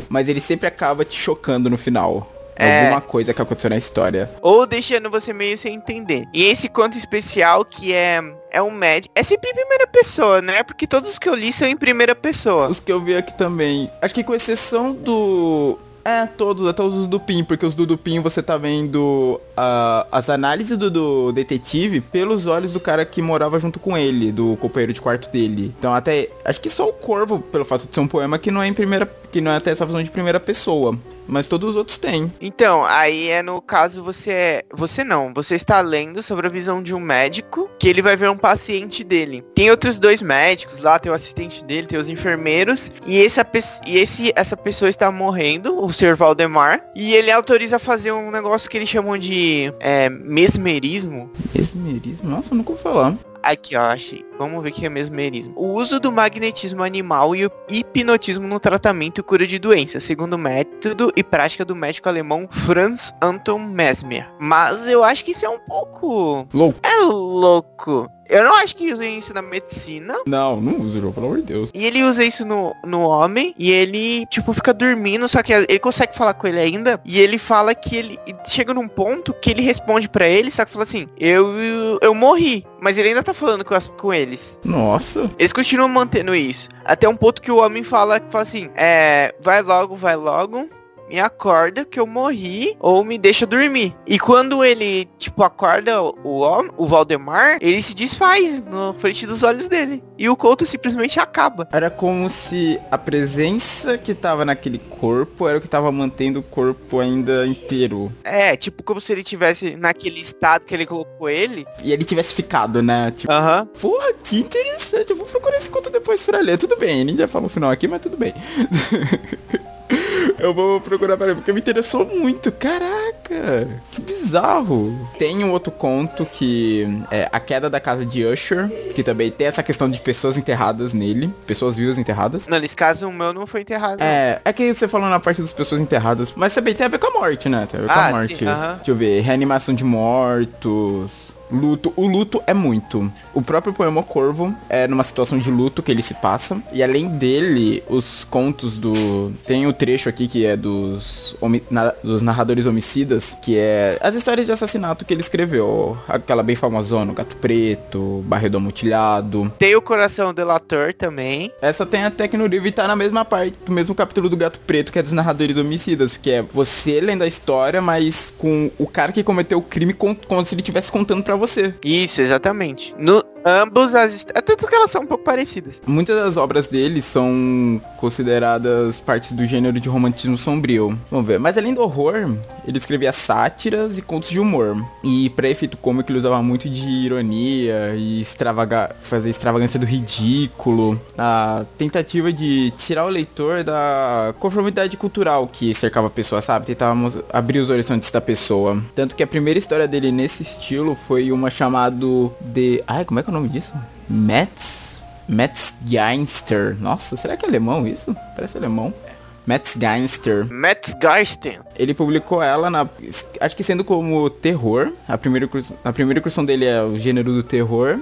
mas ele sempre acaba te chocando no final. É. Alguma coisa que aconteceu na história. Ou deixando você meio sem entender. E esse conto especial que é é um médico. É sempre em primeira pessoa, né? Porque todos os que eu li são em primeira pessoa. Os que eu vi aqui também. Acho que com exceção do. É, todos, até os do Dupin, porque os do Dupin você tá vendo uh, as análises do, do, detetive pelos olhos do cara que morava junto com ele, do companheiro de quarto dele. Então até, acho que só o Corvo, pelo fato de ser um poema que não é em primeira, que não é até essa visão de primeira pessoa. Mas todos os outros têm. Então, aí é no caso você é. Você não. Você está lendo sobre a visão de um médico que ele vai ver um paciente dele. Tem outros dois médicos lá, tem o assistente dele, tem os enfermeiros. E, essa, e esse, essa pessoa está morrendo, o Sr. Valdemar. E ele autoriza a fazer um negócio que eles chamam de é, mesmerismo. Mesmerismo? Nossa, nunca vou falar. Aqui, ó, achei. Vamos ver o que é mesmerismo. O uso do magnetismo animal e o hipnotismo no tratamento e cura de doenças, segundo o método e prática do médico alemão Franz Anton Mesmer. Mas eu acho que isso é um pouco... Louco. É louco. Eu não acho que usem isso na medicina. Não, não usa, pelo amor de Deus. E ele usa isso no, no homem. E ele, tipo, fica dormindo. Só que ele consegue falar com ele ainda. E ele fala que ele chega num ponto que ele responde para ele. Só que fala assim: Eu, eu morri. Mas ele ainda tá falando com, as, com eles. Nossa. Eles continuam mantendo isso. Até um ponto que o homem fala, fala assim: É, vai logo, vai logo me acorda que eu morri ou me deixa dormir. E quando ele, tipo, acorda o o Valdemar, ele se desfaz na frente dos olhos dele. E o Couto simplesmente acaba. Era como se a presença que tava naquele corpo era o que tava mantendo o corpo ainda inteiro. É, tipo, como se ele tivesse naquele estado que ele colocou ele. E ele tivesse ficado, né? Tipo. Uh -huh. Porra, que interessante. Eu vou procurar esse conto depois pra ler. Tudo bem, ele já falou o final aqui, mas tudo bem. Eu vou procurar para porque me interessou muito. Caraca, que bizarro. Tem um outro conto que é A Queda da Casa de Usher, que também tem essa questão de pessoas enterradas nele, pessoas vivas enterradas. Não, nesse caso o meu não foi enterrado. É, é que você falou na parte das pessoas enterradas, mas também tem a ver com a morte, né? Tem a ver com ah, a morte. Sim, uh -huh. Deixa eu ver, reanimação de mortos. Luto. O luto é muito. O próprio poema Corvo é numa situação de luto que ele se passa. E além dele, os contos do. Tem o trecho aqui que é dos, homi... Na... dos narradores homicidas, que é as histórias de assassinato que ele escreveu. Aquela bem famosona, Gato Preto, Barredo Amutilhado. Tem o Coração Delator também. Essa tem até que no livro e tá na mesma parte, do mesmo capítulo do Gato Preto, que é dos narradores homicidas. Que é você lendo a história, mas com o cara que cometeu o crime como se ele estivesse contando pra você você. Isso, exatamente. No, ambos as até que elas são um pouco parecidas. Muitas das obras dele são consideradas partes do gênero de romantismo sombrio. Vamos ver. Mas além do horror, ele escrevia sátiras e contos de humor. E para efeito cômico ele usava muito de ironia e extravaga fazer extravagância do ridículo, a tentativa de tirar o leitor da conformidade cultural que cercava a pessoa, sabe? Tentávamos abrir os horizontes da pessoa. Tanto que a primeira história dele nesse estilo foi uma chamado de, ai, como é que é o nome disso? Metz Metzgeister. Nossa, será que é alemão isso? Parece alemão. Metzgeister. Metzgeister. Ele publicou ela na. Acho que sendo como terror. A primeira, a primeira incursão dele é o gênero do terror.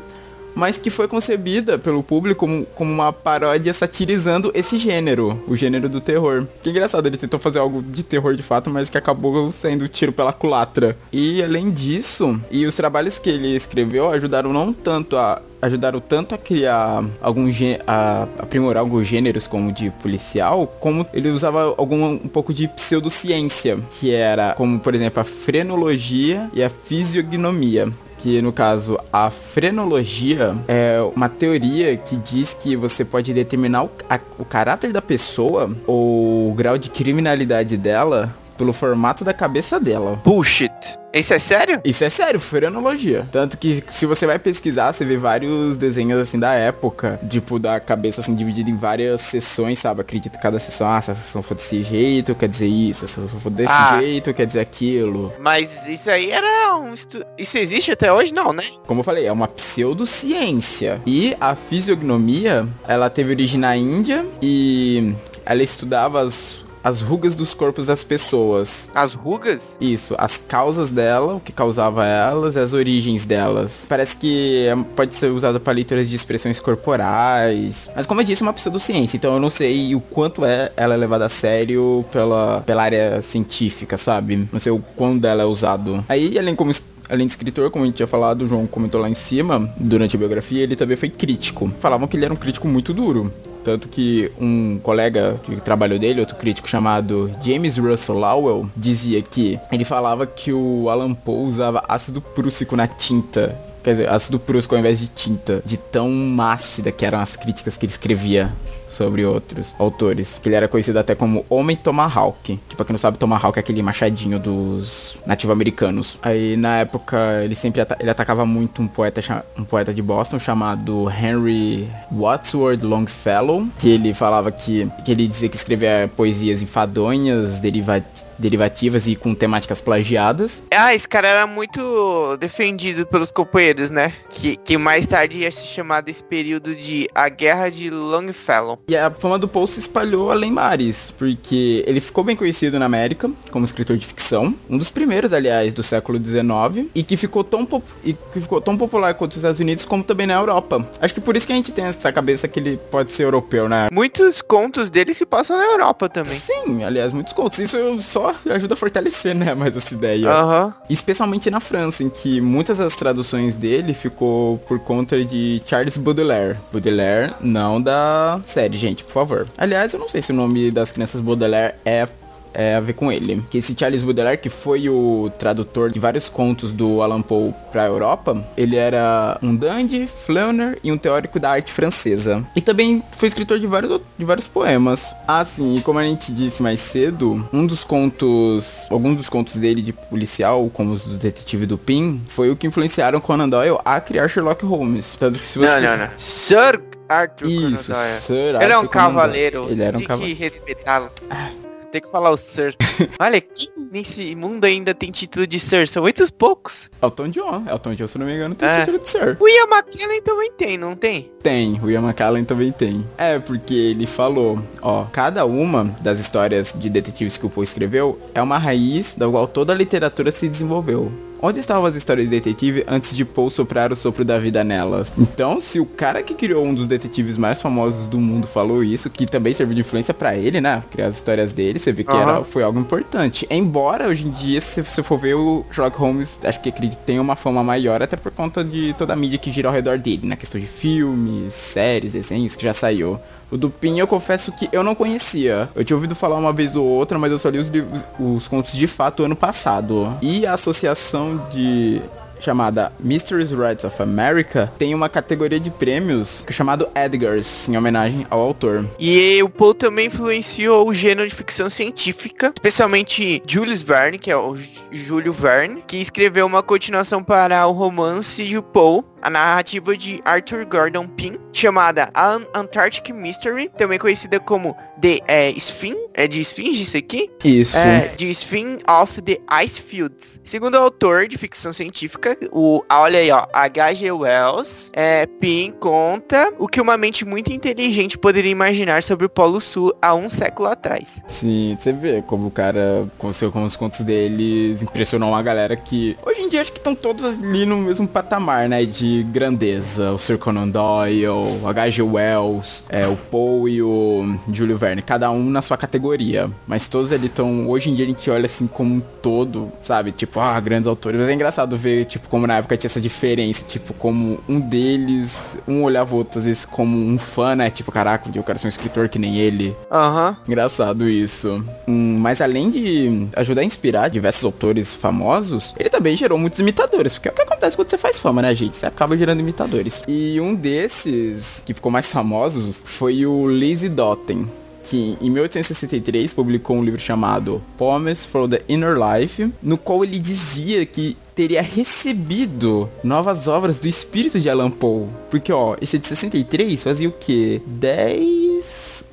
Mas que foi concebida pelo público como, como uma paródia satirizando esse gênero, o gênero do terror. Que engraçado, ele tentou fazer algo de terror de fato, mas que acabou sendo tiro pela culatra. E além disso, e os trabalhos que ele escreveu ajudaram não tanto a ajudaram tanto a criar algum a aprimorar alguns gêneros como de policial, como ele usava algum um pouco de pseudociência, que era como por exemplo a frenologia e a fisiognomia que no caso a frenologia é uma teoria que diz que você pode determinar o, a, o caráter da pessoa ou o grau de criminalidade dela pelo formato da cabeça dela. Bullshit. Isso é sério? Isso é sério, frenologia. Tanto que se você vai pesquisar, você vê vários desenhos assim da época, tipo da cabeça assim dividida em várias sessões, sabe? Acredito que cada sessão, ah, se a sessão for desse jeito, quer dizer isso, se a sessão for desse ah, jeito, quer dizer aquilo. Mas isso aí era um estu... Isso existe até hoje não, né? Como eu falei, é uma pseudociência. E a fisiognomia, ela teve origem na Índia e ela estudava as as rugas dos corpos das pessoas. As rugas? Isso, as causas dela, o que causava elas, as origens delas. Parece que é, pode ser usado para leituras de expressões corporais. Mas como eu disse, é uma pseudociência, então eu não sei o quanto é ela é levada a sério pela, pela área científica, sabe? Não sei o quando ela é usado. Aí, além como além de escritor, como a gente tinha falado, o João comentou lá em cima, durante a biografia, ele também foi crítico. Falavam que ele era um crítico muito duro. Tanto que um colega de trabalho dele, outro crítico chamado James Russell Lowell, dizia que ele falava que o Alan Poe usava ácido prússico na tinta. Quer dizer, ácido prússico ao invés de tinta, de tão ácida que eram as críticas que ele escrevia sobre outros autores. Que ele era conhecido até como Homem Tomahawk. Que pra quem não sabe, Tomahawk é aquele machadinho dos nativo-americanos. Aí na época ele sempre ele atacava muito um poeta, um poeta de Boston chamado Henry Wadsworth Longfellow. Que ele falava que, que ele dizia que escrevia poesias enfadonhas, derivativas derivativas e com temáticas plagiadas. Ah, esse cara era muito defendido pelos companheiros, né? Que, que mais tarde ia se chamar desse período de A Guerra de Longfellow. E a fama do Poe se espalhou além mares, porque ele ficou bem conhecido na América como escritor de ficção, um dos primeiros, aliás, do século XIX, e que ficou tão, e que ficou tão popular quanto os Estados Unidos como também na Europa. Acho que por isso que a gente tem essa cabeça que ele pode ser europeu, né? Muitos contos dele se passam na Europa também. Sim, aliás, muitos contos. Isso só ajuda a fortalecer, né, mais essa ideia. Uhum. Especialmente na França, em que muitas das traduções dele ficou por conta de Charles Baudelaire. Baudelaire, não da série gente, por favor. Aliás, eu não sei se o nome das crianças Baudelaire é é, a ver com ele. Que esse Charles Baudelaire, que foi o tradutor de vários contos do Allan Poe para a Europa, ele era um dandy, flaneur e um teórico da arte francesa. E também foi escritor de vários, de vários poemas. Ah, sim, e como a gente disse mais cedo, um dos contos, alguns dos contos dele de policial, como os do Detetive Dupin, foi o que influenciaram Conan Doyle a criar Sherlock Holmes. Tanto que se você... Não, não, não. Sir Arthur Isso, Sir Arthur Ele é um cavaleiro, ele era um cavaleiro. Que respeitá-lo. Ah. Tem que falar o Sir. Olha, quem nesse mundo ainda tem título de Sir? São muitos poucos. Elton John. Elton John, se não me engano, tem é. título de Sir. O Ian McKellen também tem, não tem? Tem, o Ian McKellen também tem. É, porque ele falou, ó, cada uma das histórias de detetives que o Poe escreveu é uma raiz da qual toda a literatura se desenvolveu. Onde estavam as histórias de detetive antes de Paul soprar o sopro da vida nelas? Então, se o cara que criou um dos detetives mais famosos do mundo falou isso, que também serviu de influência para ele, né? Criar as histórias dele, você vê que uhum. era, foi algo importante. Embora hoje em dia, se você for ver o Sherlock Holmes, acho que acredito tem uma fama maior, até por conta de toda a mídia que gira ao redor dele, na questão de filmes, séries, desenhos que já saiu. O Dupin eu confesso que eu não conhecia. Eu tinha ouvido falar uma vez ou outra, mas eu só li os, os contos de fato ano passado. E a associação de chamada Mysteries Rights of America, tem uma categoria de prêmios chamado Edgars, em homenagem ao autor. E o Poe também influenciou o gênero de ficção científica, especialmente Julius Verne, que é o Júlio Verne, que escreveu uma continuação para o romance de Poe, a narrativa de Arthur Gordon Pym, chamada An Antarctic Mystery, também conhecida como The é, Sphinx, é de Sphinx isso aqui? Isso. É, de Sphinx of the Ice Fields. Segundo o autor de ficção científica, o, olha aí, ó, H.G. Wells, é, Pym conta o que uma mente muito inteligente poderia imaginar sobre o Polo Sul há um século atrás. Sim, você vê como o cara, com, seu, com os contos deles, impressionou uma galera que, hoje em dia, acho que estão todos ali no mesmo patamar, né, de de grandeza. O Sir Conan Doyle, o H.G. Wells, é, o Poe e o Júlio Verne. Cada um na sua categoria. Mas todos eles estão... Hoje em dia a gente olha assim como um todo, sabe? Tipo, ah, grandes autores. Mas é engraçado ver, tipo, como na época tinha essa diferença. Tipo, como um deles... Um olhava o outro, às vezes, como um fã, né? Tipo, caraca, eu quero ser um escritor que nem ele. Aham. Uhum. Engraçado isso. Hum, mas além de ajudar a inspirar diversos autores famosos, ele também gerou muitos imitadores. Porque é o que acontece quando você faz fama, né, gente? Você acaba gerando imitadores. E um desses, que ficou mais famoso, foi o Lizzie Dotten que em 1863 publicou um livro chamado Poems for the Inner Life, no qual ele dizia que teria recebido novas obras do espírito de Alan Poe. Porque, ó, esse de 63 fazia o quê? 10...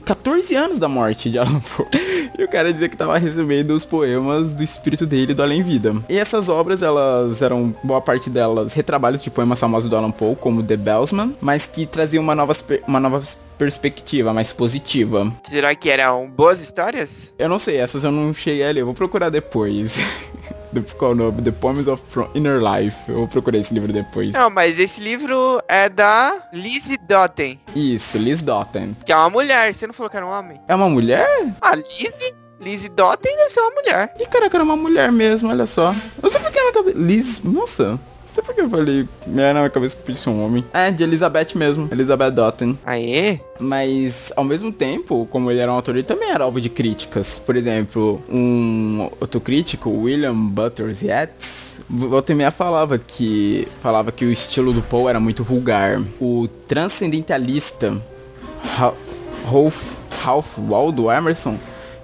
14 anos da morte de Alan Poe. E o cara dizia que tava recebendo os poemas do espírito dele do Além Vida. E essas obras, elas eram, boa parte delas, retrabalhos de poemas famosos do Alan Poe, como The Bellsman, mas que traziam uma nova, uma nova perspectiva mais positiva. Será que eram boas histórias? Eu não sei, essas eu não cheguei a ler, eu vou procurar depois. qual o nome? The Poems of From Inner Life. Eu vou procurar esse livro depois. Não, mas esse livro é da Lizzie Dotten. Isso, Liz Dotten. Que é uma mulher, você não falou que era um homem? É uma mulher? Ah, Lizzie? Lizzie Dotten deve ser uma mulher. Ih, caraca, era uma mulher mesmo, olha só. Eu sei porque ela cabeça. Liz, nossa sei porque eu falei, minha na minha cabeça que podia ser um homem. É, de Elizabeth mesmo, Elizabeth Dotten. Aê? Mas, ao mesmo tempo, como ele era um autor, ele também era alvo de críticas. Por exemplo, um outro crítico, William Butters Yates, volta e meia falava que, falava que o estilo do Poe era muito vulgar. O transcendentalista Ralph, Ralph Waldo Emerson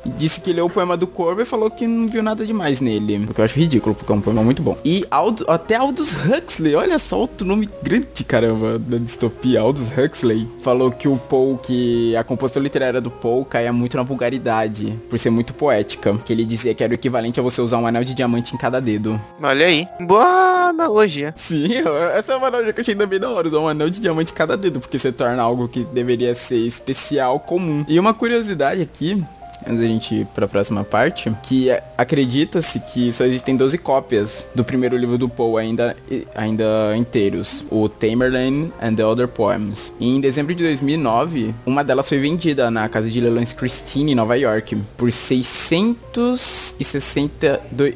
disse que leu o poema do Corvo e falou que não viu nada demais nele. O que eu acho ridículo, porque é um poema muito bom. E Aldo, até Aldous Huxley, olha só outro nome grande, caramba, da distopia. Aldous Huxley falou que o Poe, que a composição literária do Poe caía muito na vulgaridade, por ser muito poética. Que ele dizia que era o equivalente a você usar um anel de diamante em cada dedo. Olha aí. Boa analogia. Sim, essa é uma analogia que eu achei também da hora, usar um anel de diamante em cada dedo, porque você torna algo que deveria ser especial comum. E uma curiosidade aqui, antes da gente ir pra próxima parte, que acredita-se que só existem 12 cópias do primeiro livro do Poe ainda, ainda inteiros, o Tamerlane and the Other Poems. E em dezembro de 2009, uma delas foi vendida na casa de leilões Christine, em Nova York, por 662,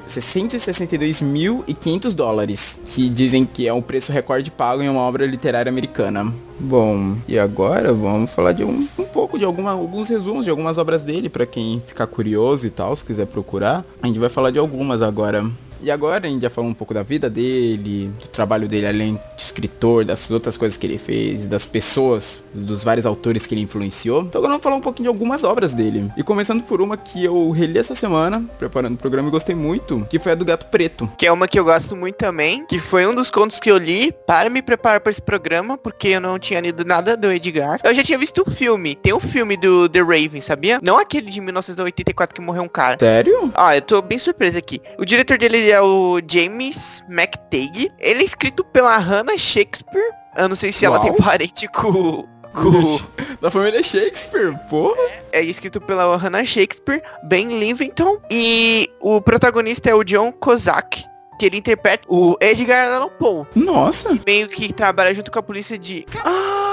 662.500 dólares, que dizem que é um preço recorde pago em uma obra literária americana. Bom, e agora vamos falar de um, um pouco de alguma, alguns resumos de algumas obras dele, para quem ficar curioso e tal, se quiser procurar. A gente vai falar de algumas agora. E agora a gente já falou um pouco da vida dele, do trabalho dele além de escritor, das outras coisas que ele fez, das pessoas, dos vários autores que ele influenciou. Então agora vamos falar um pouquinho de algumas obras dele. E começando por uma que eu reli essa semana, preparando o programa e gostei muito, que foi a do Gato Preto. Que é uma que eu gosto muito também, que foi um dos contos que eu li para me preparar para esse programa, porque eu não tinha lido nada do Edgar. Eu já tinha visto o filme. Tem o filme do The Raven, sabia? Não aquele de 1984 que morreu um cara. Sério? Ah, eu tô bem surpreso aqui. O diretor dele é o James McTagg. Ele é escrito pela Hannah Shakespeare. Eu não sei se Uau. ela tem parente com com... da família Shakespeare, porra. É, é, escrito pela Hannah Shakespeare, Ben Livington, e o protagonista é o John Kozak, que ele interpreta o Edgar Allan Poe. Nossa. Meio que trabalha junto com a polícia de... Ah,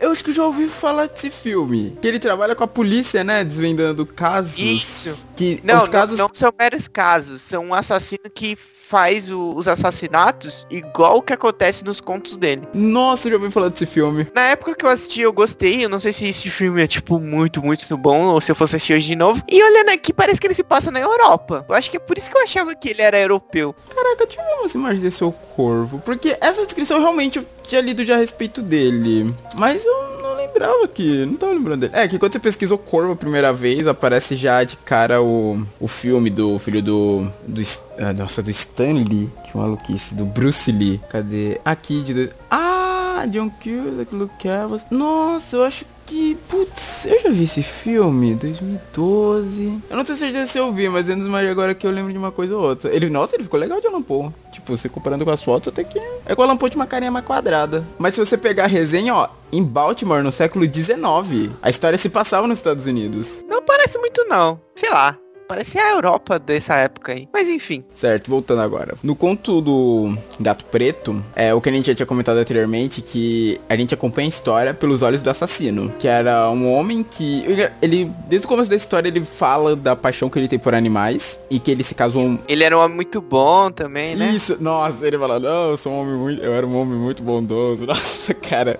eu acho que já ouvi falar desse filme. Que ele trabalha com a polícia, né? Desvendando casos. Isso. Que não, os casos... não, não são meros casos. São um assassino que faz o, os assassinatos igual o que acontece nos contos dele. Nossa, eu já ouvi falar desse filme. Na época que eu assisti, eu gostei. Eu não sei se esse filme é, tipo, muito, muito bom, ou se eu fosse assistir hoje de novo. E olhando aqui, parece que ele se passa na Europa. Eu acho que é por isso que eu achava que ele era europeu. Caraca, deixa eu ver umas imagens desse seu corvo. Porque essa descrição realmente eu tinha lido já a respeito dele. Mas eu lembrava que. Não tava lembrando dele. É, que quando você pesquisou Corvo a primeira vez, aparece já de cara o, o filme do filho do. do ah, nossa, do Stanley. Que maluquice. Do Bruce Lee. Cadê? Aqui de. Ah, John Cusack, Luke Evans. Nossa, eu acho que, putz, eu já vi esse filme, 2012. Eu não tenho certeza se eu vi, mas antes mais agora que eu lembro de uma coisa ou outra. Ele, nossa, ele ficou legal de Alan Poe. Tipo, você comparando com as fotos, até que é com o Alan Poe de uma carinha mais quadrada. Mas se você pegar a resenha, ó, em Baltimore, no século XIX, a história se passava nos Estados Unidos. Não parece muito não, sei lá. Parece a Europa dessa época aí. Mas enfim. Certo, voltando agora. No conto do Gato Preto, é o que a gente já tinha comentado anteriormente, que a gente acompanha a história pelos olhos do assassino. Que era um homem que. Ele, desde o começo da história, ele fala da paixão que ele tem por animais. E que ele se casou. Ele era um homem muito bom também, né? Isso, nossa, ele fala, não, eu sou um homem muito. Eu era um homem muito bondoso. Nossa, cara.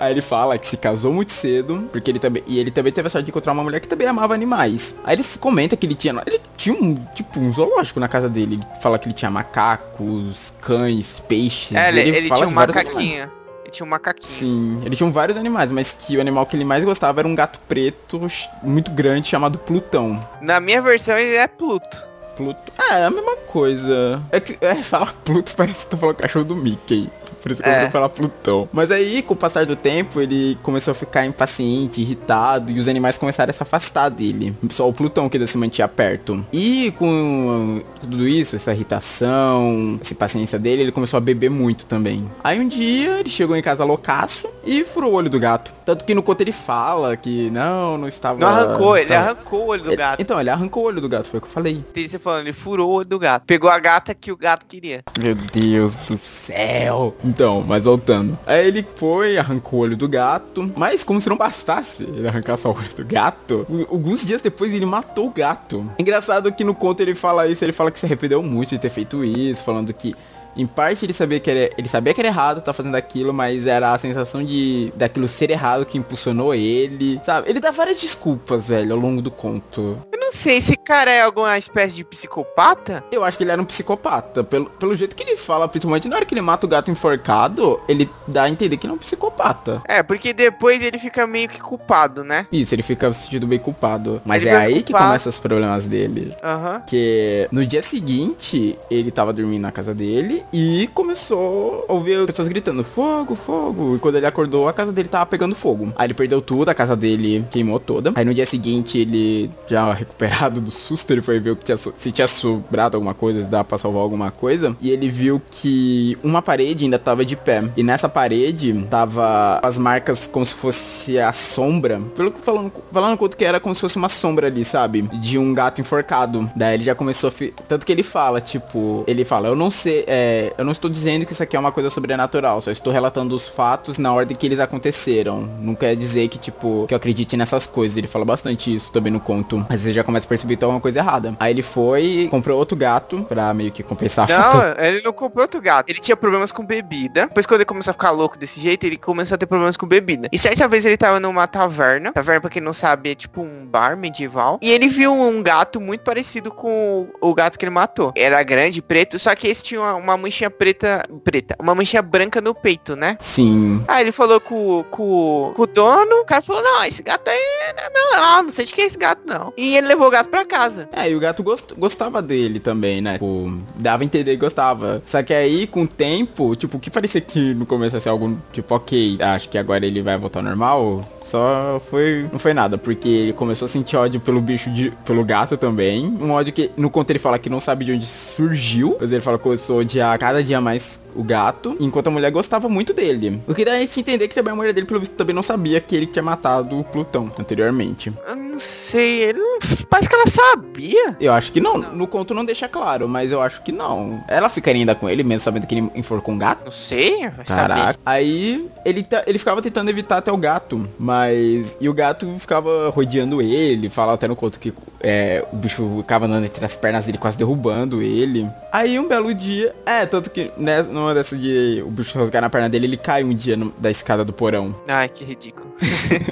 Aí ele fala que se casou muito cedo, porque ele também. E ele também teve a sorte de encontrar uma mulher que também amava animais. Aí ele comenta que ele tinha. Ele tinha um, tipo, um zoológico na casa dele. Ele fala que ele tinha macacos, cães, peixes. É, ele, ele, ele tinha um macaquinho. Ele tinha um macaquinho. Sim, ele tinha vários animais, mas que o animal que ele mais gostava era um gato preto muito grande chamado Plutão. Na minha versão ele é Pluto. Pluto. É, é a mesma coisa. É que é, fala Pluto, parece que tu falou cachorro do Mickey. Por isso que é. eu vou falar Plutão. Mas aí, com o passar do tempo, ele começou a ficar impaciente, irritado, e os animais começaram a se afastar dele. Só o Plutão que ainda se mantinha perto. E com tudo isso, essa irritação, essa impaciência dele, ele começou a beber muito também. Aí um dia, ele chegou em casa loucaço e furou o olho do gato. Tanto que no conto ele fala que não, não estava... Não arrancou, não ele arrancou o olho do ele, gato. Então, ele arrancou o olho do gato, foi o que eu falei. Tem você falando, ele furou o olho do gato. Pegou a gata que o gato queria. Meu Deus do céu. Então, mas voltando. Aí ele foi, arrancou o olho do gato. Mas como se não bastasse ele arrancar só o olho do gato, alguns dias depois ele matou o gato. Engraçado que no conto ele fala isso, ele fala que se arrependeu muito de ter feito isso, falando que em parte ele sabia que era, ele sabia que era errado tá fazendo aquilo, mas era a sensação de daquilo ser errado que impulsionou ele, sabe? Ele dá várias desculpas, velho, ao longo do conto. Eu não sei, esse cara é alguma espécie de psicopata? Eu acho que ele era um psicopata, pelo, pelo jeito que ele fala, principalmente na hora que ele mata o gato enforcado, ele dá a entender que ele é um psicopata. É, porque depois ele fica meio que culpado, né? Isso, ele fica se sentindo bem culpado. Mas ele é aí culpado. que começam os problemas dele. Aham. Uhum. Que no dia seguinte, ele tava dormindo na casa dele e começou a ouvir pessoas gritando, fogo, fogo. E quando ele acordou, a casa dele tava pegando fogo. Aí ele perdeu tudo, a casa dele queimou toda. Aí no dia seguinte, ele, já recuperado do susto, ele foi ver o que tinha, se tinha sobrado alguma coisa, se dava pra salvar alguma coisa. E ele viu que uma parede ainda tava de pé. E nessa parede tava as marcas como se fosse a sombra. Pelo que falando, falando quanto que era como se fosse uma sombra ali, sabe? De um gato enforcado. Daí ele já começou a... Tanto que ele fala, tipo... Ele fala, eu não sei... É, eu não estou dizendo que isso aqui é uma coisa sobrenatural, só estou relatando os fatos na ordem que eles aconteceram. Não quer dizer que, tipo, que eu acredite nessas coisas. Ele fala bastante isso também no conto. Às vezes já começa a perceber que tem alguma coisa errada. Aí ele foi, comprou outro gato pra meio que compensar a Não, falta. ele não comprou outro gato. Ele tinha problemas com bebida. Depois quando ele começou a ficar louco desse jeito, ele começou a ter problemas com bebida. E certa vez ele tava numa taverna. Taverna, pra quem não sabe, é tipo um bar medieval. E ele viu um gato muito parecido com o gato que ele matou. Era grande, preto, só que esse tinha uma, uma manchinha preta, preta, uma manchinha branca no peito, né? Sim. Aí ele falou com, com, com o dono, o cara falou, não, esse gato aí não é meu não, não sei de que é esse gato não. E ele levou o gato pra casa. É, e o gato gost, gostava dele também, né? Tipo, dava a entender que gostava. Só que aí, com o tempo, tipo, que parecia que no começo ia ser algo, tipo, ok, acho que agora ele vai voltar ao normal, só foi. Não foi nada, porque ele começou a sentir ódio pelo bicho, de, pelo gato também. Um ódio que no conto ele fala que não sabe de onde surgiu. Mas ele fala que começou a odiar cada dia mais o gato, enquanto a mulher gostava muito dele. O que dá a gente entender que também a mulher dele, pelo visto, também não sabia que ele tinha matado o Plutão anteriormente. Eu não sei, ele não... parece que ela sabia. Eu acho que não. No conto não deixa claro, mas eu acho que não. Ela ficaria ainda com ele, mesmo sabendo que ele enforcou um gato? Não sei, Caraca. Saber. Aí ele, ele ficava tentando evitar até o gato, mas... E o gato ficava rodeando ele, fala até no conto que é, o bicho ficava andando entre as pernas dele, quase derrubando ele. Aí um belo dia... É, tanto que né, numa dessa de o bicho rasgar na perna dele, ele cai um dia no, da escada do porão. Ai, que ridículo.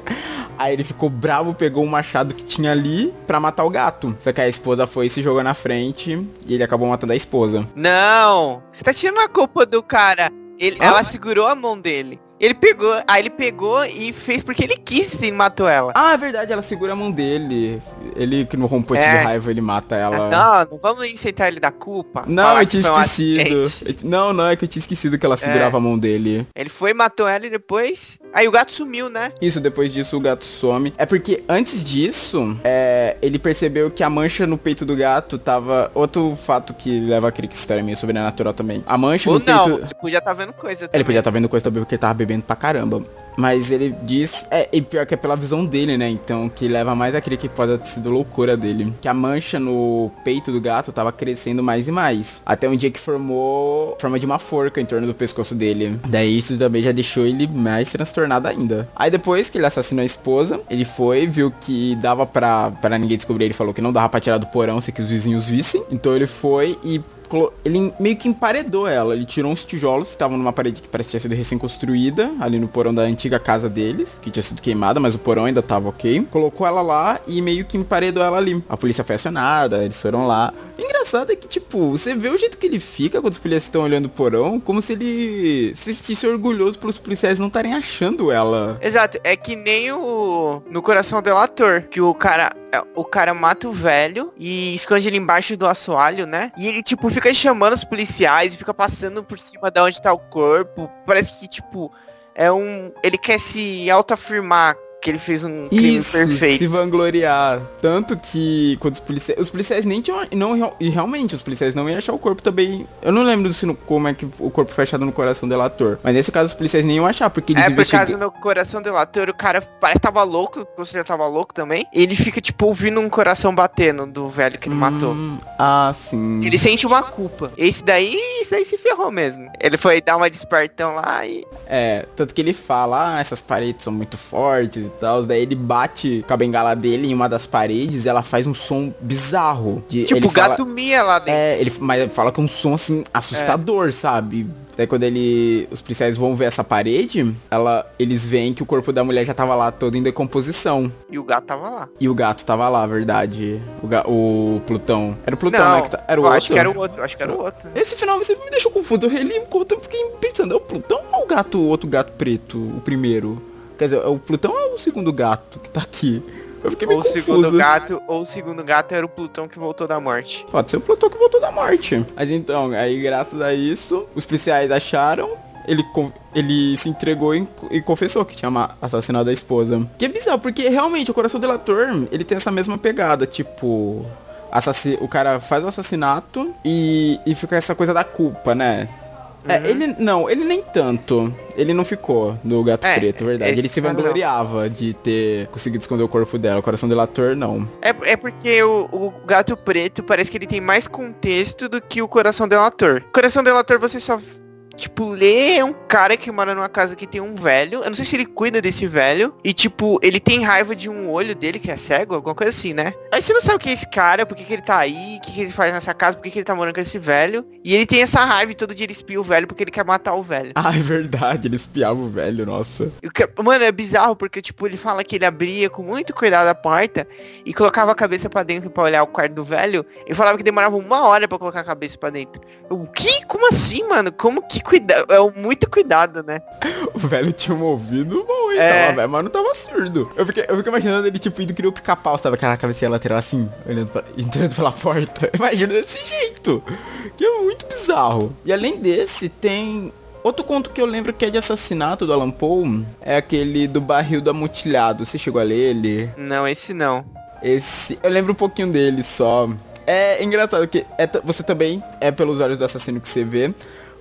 Aí ele ficou bravo, pegou o um machado que tinha ali pra matar o gato. Só que a esposa foi e se jogou na frente e ele acabou matando a esposa. Não! Você tá tirando a culpa do cara. Ele, ah? Ela segurou a mão dele. Ele pegou, aí ele pegou e fez porque ele quis e matou ela. Ah, é verdade, ela segura a mão dele. Ele que no rompote é. de raiva, ele mata ela. Não, não vamos isentar ele da culpa. Não, eu tinha esquecido. não, não, é que eu tinha esquecido que ela segurava é. a mão dele. Ele foi, matou ela e depois. Aí o gato sumiu, né? Isso, depois disso o gato some. É porque antes disso, é, ele percebeu que a mancha no peito do gato tava. Outro fato que leva a crer que história meio sobrenatural também. A mancha Ou no não, peito. Ele podia estar tá vendo coisa também. Ele podia estar tá vendo coisa também porque ele tava bebendo pra caramba. Mas ele diz, é, e pior que é pela visão dele, né? Então, que leva mais aquele que pode ter sido loucura dele. Que a mancha no peito do gato tava crescendo mais e mais. Até um dia que formou forma de uma forca em torno do pescoço dele. Daí isso também já deixou ele mais transtornado ainda. Aí depois que ele assassinou a esposa, ele foi, viu que dava pra, ninguém descobrir. Ele falou que não dava pra tirar do porão se que os vizinhos vissem. Então ele foi e ele meio que emparedou ela. Ele tirou uns tijolos que estavam numa parede que parecia ter sido recém-construída, ali no porão da antiga casa deles, que tinha sido queimada, mas o porão ainda tava ok. Colocou ela lá e meio que emparedou ela ali. A polícia foi acionada, eles foram lá. O engraçado é que, tipo, você vê o jeito que ele fica quando os policiais estão olhando o porão, como se ele se sentisse orgulhoso pelos policiais não estarem achando ela. Exato, é que nem o no Coração Delator, que o cara é, o cara mata o velho e esconde ele embaixo do assoalho, né? E ele, tipo, fica chamando os policiais, fica passando por cima de onde tá o corpo. Parece que, tipo, é um. Ele quer se autoafirmar que ele fez um crime Isso, perfeito. se vangloriar. Tanto que quando os policiais... Os policiais nem tinham... Não, e realmente, os policiais não iam achar o corpo também... Eu não lembro se no, como é que o corpo foi achado no coração do delator. Mas nesse caso, os policiais nem iam achar, porque eles É, por causa no coração do delator, o cara parece que tava louco, você já tava louco também. Ele fica, tipo, ouvindo um coração batendo do velho que ele hum, matou. Ah, sim. Ele sente uma culpa. Esse daí, esse daí se ferrou mesmo. Ele foi dar uma despertão lá e... É, tanto que ele fala, ah, essas paredes são muito fortes tal. Daí ele bate com a bengala dele em uma das paredes e ela faz um som bizarro. De, tipo, ele gato fala, mia lá dentro. É, ele, mas ele fala que é um som assim, assustador, é. sabe? Daí quando ele. Os policiais vão ver essa parede, ela, eles veem que o corpo da mulher já tava lá todo em decomposição. E o gato tava lá. E o gato tava lá, verdade. O, ga, o Plutão. Era o Plutão, Não, né? Tá, era o outro. Acho que era o outro. Acho que era o outro. Né? Esse final você me deixou confuso. Eu reli enquanto eu fiquei pensando, é o Plutão ou o gato, o outro gato preto, o primeiro? Quer dizer, o Plutão é o segundo gato que tá aqui. Eu fiquei meio ou confuso. segundo gato, ou o segundo gato era o Plutão que voltou da morte. Pode ser o Plutão que voltou da morte. Mas então, aí graças a isso, os policiais acharam, ele, ele se entregou e, confessou que tinha assassinado a esposa. Que é bizarro, porque realmente o coração delator, ele tem essa mesma pegada, tipo... Assass o cara faz o assassinato e, e fica essa coisa da culpa, né? É, uhum. ele não, ele nem tanto. Ele não ficou no gato é, preto, verdade. Ele se vangloriava de ter conseguido esconder o corpo dela. O coração delator, não. É, é porque o, o, gato preto parece que ele tem mais contexto do que o coração delator. Coração delator você só Tipo, Lê é um cara que mora numa casa que tem um velho. Eu não sei se ele cuida desse velho. E, tipo, ele tem raiva de um olho dele que é cego, alguma coisa assim, né? Aí você não sabe o que é esse cara, por que, que ele tá aí, o que, que ele faz nessa casa, por que, que ele tá morando com esse velho. E ele tem essa raiva e todo dia ele espia o velho porque ele quer matar o velho. Ah, é verdade, ele espiava o velho, nossa. Mano, é bizarro porque, tipo, ele fala que ele abria com muito cuidado a porta e colocava a cabeça para dentro para olhar o quarto do velho. E falava que demorava uma hora para colocar a cabeça para dentro. O que? Como assim, mano? Como que cuidado, é muito cuidado, né? o velho tinha um ouvido bom? É. Mas não tava surdo. Eu fiquei, eu fiquei imaginando ele, tipo, indo que o pica-pau, sabe? Aquela cabeça lateral assim, olhando pra, entrando pela porta. Imagina desse jeito. Que é muito bizarro. E além desse, tem Outro conto que eu lembro que é de assassinato do Alan Poe é aquele do barril do amutilhado. Você chegou a ler ele? Não, esse não. Esse. Eu lembro um pouquinho dele só. É engraçado que é você também é pelos olhos do assassino que você vê.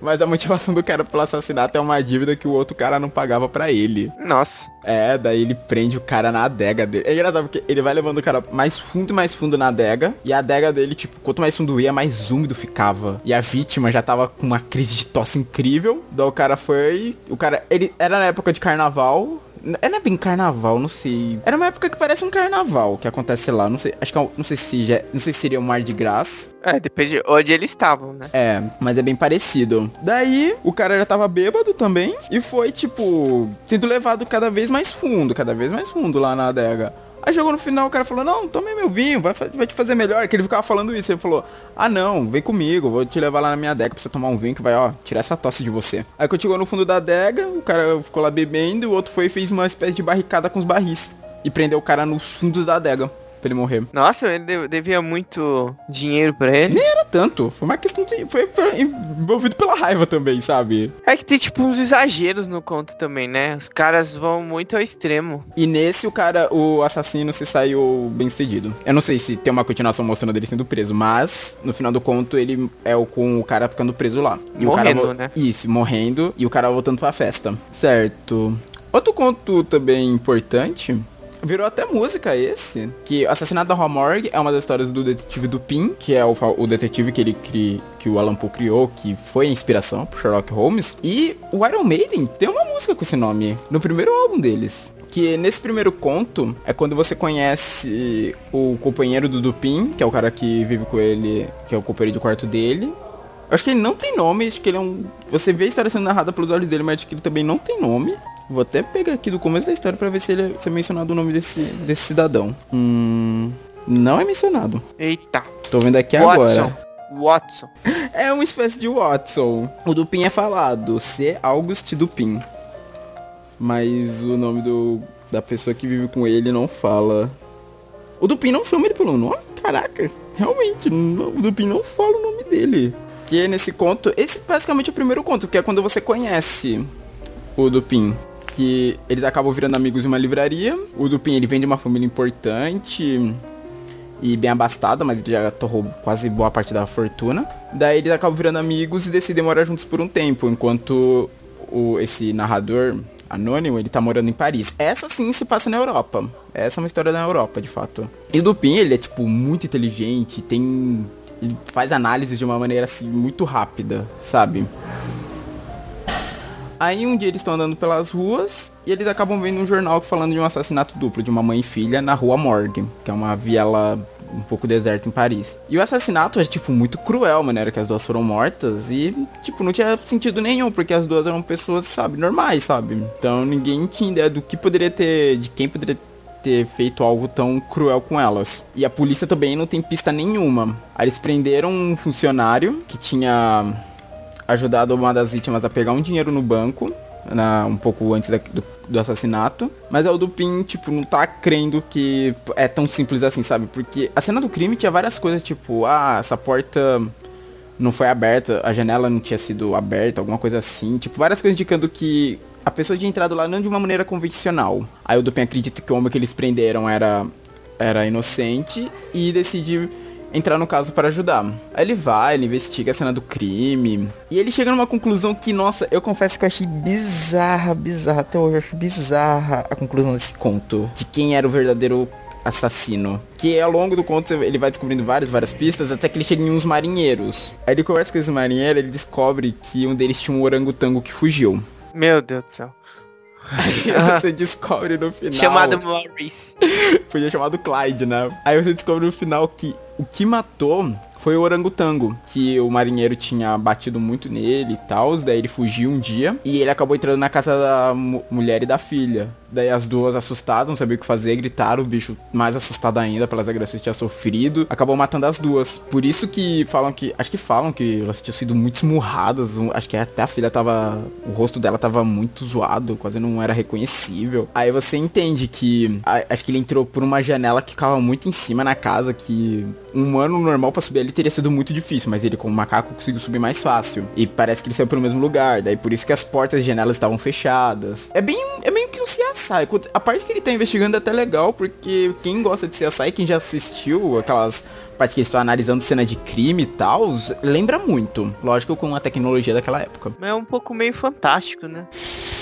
Mas a motivação do cara pelo assassinato é uma dívida que o outro cara não pagava para ele. Nossa. É, daí ele prende o cara na adega dele. É engraçado porque ele vai levando o cara mais fundo e mais fundo na adega. E a adega dele, tipo, quanto mais fundo ia, mais úmido ficava. E a vítima já tava com uma crise de tosse incrível. Daí o cara foi. O cara. Ele era na época de carnaval. É, não é bem carnaval, não sei. Era uma época que parece um carnaval que acontece lá. Não sei, acho que é não sei se já, não sei se seria um mar de graça. É, depende onde eles estavam, né? É, mas é bem parecido. Daí, o cara já tava bêbado também e foi tipo sendo levado cada vez mais fundo, cada vez mais fundo lá na adega. Aí chegou no final, o cara falou, não, tome meu vinho, vai, vai te fazer melhor. Que ele ficava falando isso. Ele falou, ah não, vem comigo, vou te levar lá na minha adega pra você tomar um vinho que vai, ó, tirar essa tosse de você. Aí quando chegou no fundo da adega, o cara ficou lá bebendo, o outro foi e fez uma espécie de barricada com os barris. E prendeu o cara nos fundos da adega pra ele morrer. Nossa, ele devia muito dinheiro pra ele. Nem era tanto. Foi uma questão de. Foi, envolvido pela raiva também, sabe? É que tem tipo uns exageros no conto também, né? Os caras vão muito ao extremo. E nesse o cara, o assassino se saiu bem cedido. Eu não sei se tem uma continuação mostrando ele sendo preso, mas no final do conto ele é o com o cara ficando preso lá. E morrendo, o cara né? Isso, morrendo e o cara voltando pra festa. Certo. Outro conto também importante Virou até música esse, que Assassinato da Rua Morgue é uma das histórias do detetive Dupin, que é o, o detetive que ele cri, que o Alan Poe criou, que foi a inspiração pro Sherlock Holmes. E o Iron Maiden tem uma música com esse nome, no primeiro álbum deles que nesse primeiro conto é quando você conhece o companheiro do Dupin, que é o cara que vive com ele, que é o companheiro de quarto dele. Acho que ele não tem nome, acho que ele é um. Você vê a história sendo narrada pelos olhos dele, mas acho que ele também não tem nome. Vou até pegar aqui do começo da história para ver se ele é, se é mencionado o nome desse, desse cidadão. Hum. Não é mencionado. Eita. Tô vendo aqui Watson. agora. Watson. É uma espécie de Watson. O Dupin é falado, C. August Dupin. Mas o nome do, da pessoa que vive com ele não fala. O Dupin não chama ele pelo nome? Caraca, realmente, não, o Dupin não fala o nome dele. Que é nesse conto, esse basicamente é o primeiro conto, que é quando você conhece o Dupin. Que eles acabam virando amigos em uma livraria. O Dupin, ele vem de uma família importante e bem abastada, mas ele já torrou quase boa parte da fortuna. Daí eles acabam virando amigos e decidem morar juntos por um tempo, enquanto o, esse narrador anônimo, ele tá morando em Paris. Essa sim se passa na Europa. Essa é uma história na Europa, de fato. E o Dupin, ele é, tipo, muito inteligente, tem... Ele faz análises de uma maneira, assim, muito rápida, sabe? Aí um dia eles estão andando pelas ruas e eles acabam vendo um jornal falando de um assassinato duplo de uma mãe e filha na rua Morgue, que é uma viela um pouco deserta em Paris. E o assassinato é, tipo, muito cruel, a maneira que as duas foram mortas. E, tipo, não tinha sentido nenhum, porque as duas eram pessoas, sabe, normais, sabe? Então ninguém tinha ideia do que poderia ter. de quem poderia ter feito algo tão cruel com elas. E a polícia também não tem pista nenhuma. Aí eles prenderam um funcionário que tinha ajudado uma das vítimas a pegar um dinheiro no banco, na, um pouco antes da, do, do, assassinato. Mas é o Dupin, tipo, não tá crendo que é tão simples assim, sabe? Porque a cena do crime tinha várias coisas, tipo, ah, essa porta não foi aberta, a janela não tinha sido aberta, alguma coisa assim. Tipo, várias coisas indicando que a pessoa tinha entrado lá não de uma maneira convencional. Aí o Dupin acredita que o homem que eles prenderam era, era inocente e decide entrar no caso para ajudar. Aí ele vai, ele investiga a cena do crime. E ele chega numa conclusão que, nossa, eu confesso que eu achei bizarra, bizarra. Até hoje eu acho bizarra a conclusão desse conto. De quem era o verdadeiro assassino. Que ao longo do conto ele vai descobrindo várias, várias pistas, até que ele chega em uns marinheiros. Aí ele conversa com esse marinheiro ele descobre que um deles tinha um orangotango que fugiu. Meu Deus do céu. Aí você descobre no final. Chamado Maurice. Podia chamado Clyde, né? Aí você descobre no final que o que matou foi o orangotango, que o marinheiro tinha batido muito nele e tal, daí ele fugiu um dia e ele acabou entrando na casa da mulher e da filha. Daí as duas assustadas, não sabiam o que fazer, gritaram, o bicho mais assustado ainda pelas agressões que tinha sofrido, acabou matando as duas. Por isso que falam que, acho que falam que elas tinham sido muito esmurradas, acho que até a filha tava, o rosto dela tava muito zoado, quase não era reconhecível. Aí você entende que, acho que ele entrou por uma janela que ficava muito em cima na casa, que um humano normal para subir ali teria sido muito difícil, mas ele como macaco conseguiu subir mais fácil. E parece que ele saiu pelo mesmo lugar, daí por isso que as portas e janelas estavam fechadas. É bem, é meio que um CSI. A parte que ele tá investigando é até legal, porque quem gosta de CSI, quem já assistiu aquelas parte que eles estão analisando cena de crime e tal, lembra muito. Lógico, com a tecnologia daquela época. É um pouco meio fantástico, né?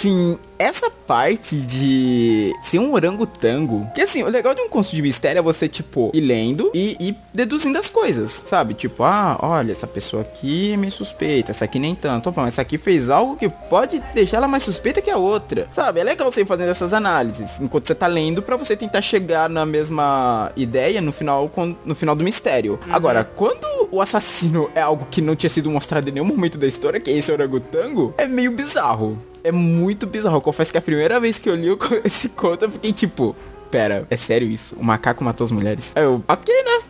Sim, essa parte de ser um orangotango. Que assim, o legal de um conto de mistério é você, tipo, ir lendo e ir deduzindo as coisas, sabe? Tipo, ah, olha, essa pessoa aqui é meio suspeita, essa aqui nem tanto. Opa, mas essa aqui fez algo que pode deixar ela mais suspeita que a outra. Sabe? É legal você ir fazendo essas análises enquanto você tá lendo para você tentar chegar na mesma ideia no final, no final do mistério. Uhum. Agora, quando o assassino é algo que não tinha sido mostrado em nenhum momento da história, que é esse orangotango, é meio bizarro é muito bizarro. Eu confesso que a primeira vez que eu li esse conto, eu fiquei tipo, pera, é sério isso? O macaco matou as mulheres? Eu, ok, né?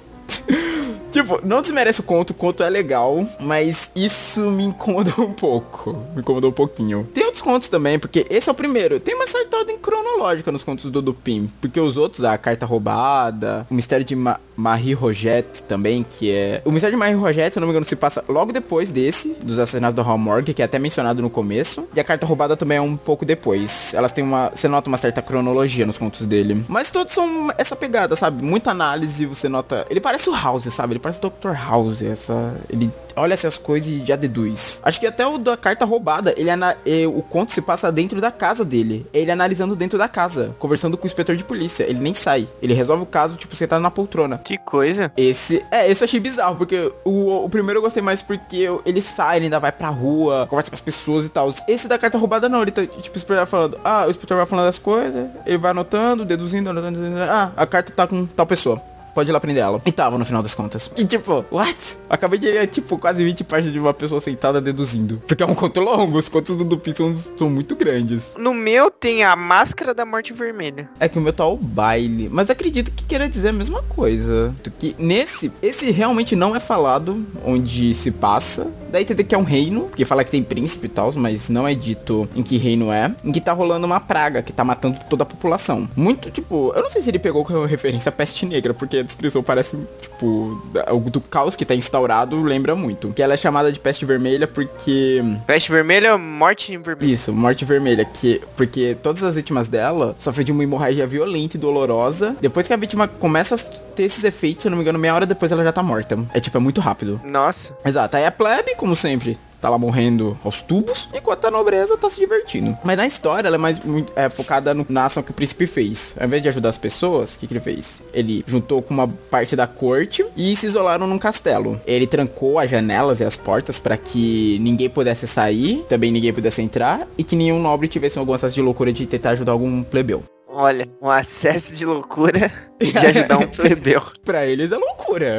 Tipo, não desmerece o conto, o conto é legal, mas isso me incomodou um pouco. Me incomodou um pouquinho. Tem outros contos também, porque esse é o primeiro. Tem uma certa ordem cronológica nos contos do Dupin, porque os outros, a carta roubada, o mistério de Ma Marie Rogette também, que é... O mistério de Marie Rogette, se não me engano, se passa logo depois desse, dos assassinatos do Hallmark, que é até mencionado no começo. E a carta roubada também é um pouco depois. Elas têm uma... Você nota uma certa cronologia nos contos dele. Mas todos são essa pegada, sabe? Muita análise, você nota... Ele parece o House, sabe? Ele parece Dr. House, essa. Ele olha essas coisas e já deduz. Acho que até o da carta roubada, ele ana... o conto se passa dentro da casa dele. Ele analisando dentro da casa, conversando com o inspetor de polícia. Ele nem sai. Ele resolve o caso, tipo, sentado na poltrona. Que coisa. Esse, é, esse eu achei bizarro, porque o, o primeiro eu gostei mais porque ele sai, ele ainda vai pra rua, conversa com as pessoas e tal. Esse da carta roubada não, ele tá, tipo, o inspetor falando, ah, o inspetor vai falando as coisas, ele vai anotando, deduzindo, anotando, ah, a carta tá com tal pessoa pode ir lá prender ela. E tava no final das contas. E tipo, what? Acabei de ler, tipo, quase 20 páginas de uma pessoa sentada deduzindo. Porque é um conto longo, os contos do Dupin são, são muito grandes. No meu tem a Máscara da Morte Vermelha. É que o meu tá o baile. Mas acredito que queira dizer a mesma coisa. Que nesse, esse realmente não é falado onde se passa. Daí tem que é um reino, porque fala que tem príncipe e tal, mas não é dito em que reino é. Em que tá rolando uma praga que tá matando toda a população. Muito, tipo, eu não sei se ele pegou como referência a peste negra, porque a descrição parece, tipo, o do caos que tá instaurado lembra muito. Que ela é chamada de peste vermelha porque... Peste vermelha, morte vermelha. Isso, morte vermelha, que porque todas as vítimas dela sofrem de uma hemorragia violenta e dolorosa. Depois que a vítima começa a ter esses efeitos, se eu não me engano, meia hora depois ela já tá morta. É tipo, é muito rápido. Nossa. Exato, aí a plebe, como sempre, tá lá morrendo aos tubos, enquanto a nobreza tá se divertindo. Mas na história, ela é mais muito, é, focada no, na ação que o príncipe fez. Ao invés de ajudar as pessoas, o que, que ele fez? Ele juntou com uma parte da corte e se isolaram num castelo. Ele trancou as janelas e as portas para que ninguém pudesse sair, também ninguém pudesse entrar, e que nenhum nobre tivesse alguma sensação de loucura de tentar ajudar algum plebeu. Olha, um acesso de loucura de ajudar um plebeu. pra eles é loucura.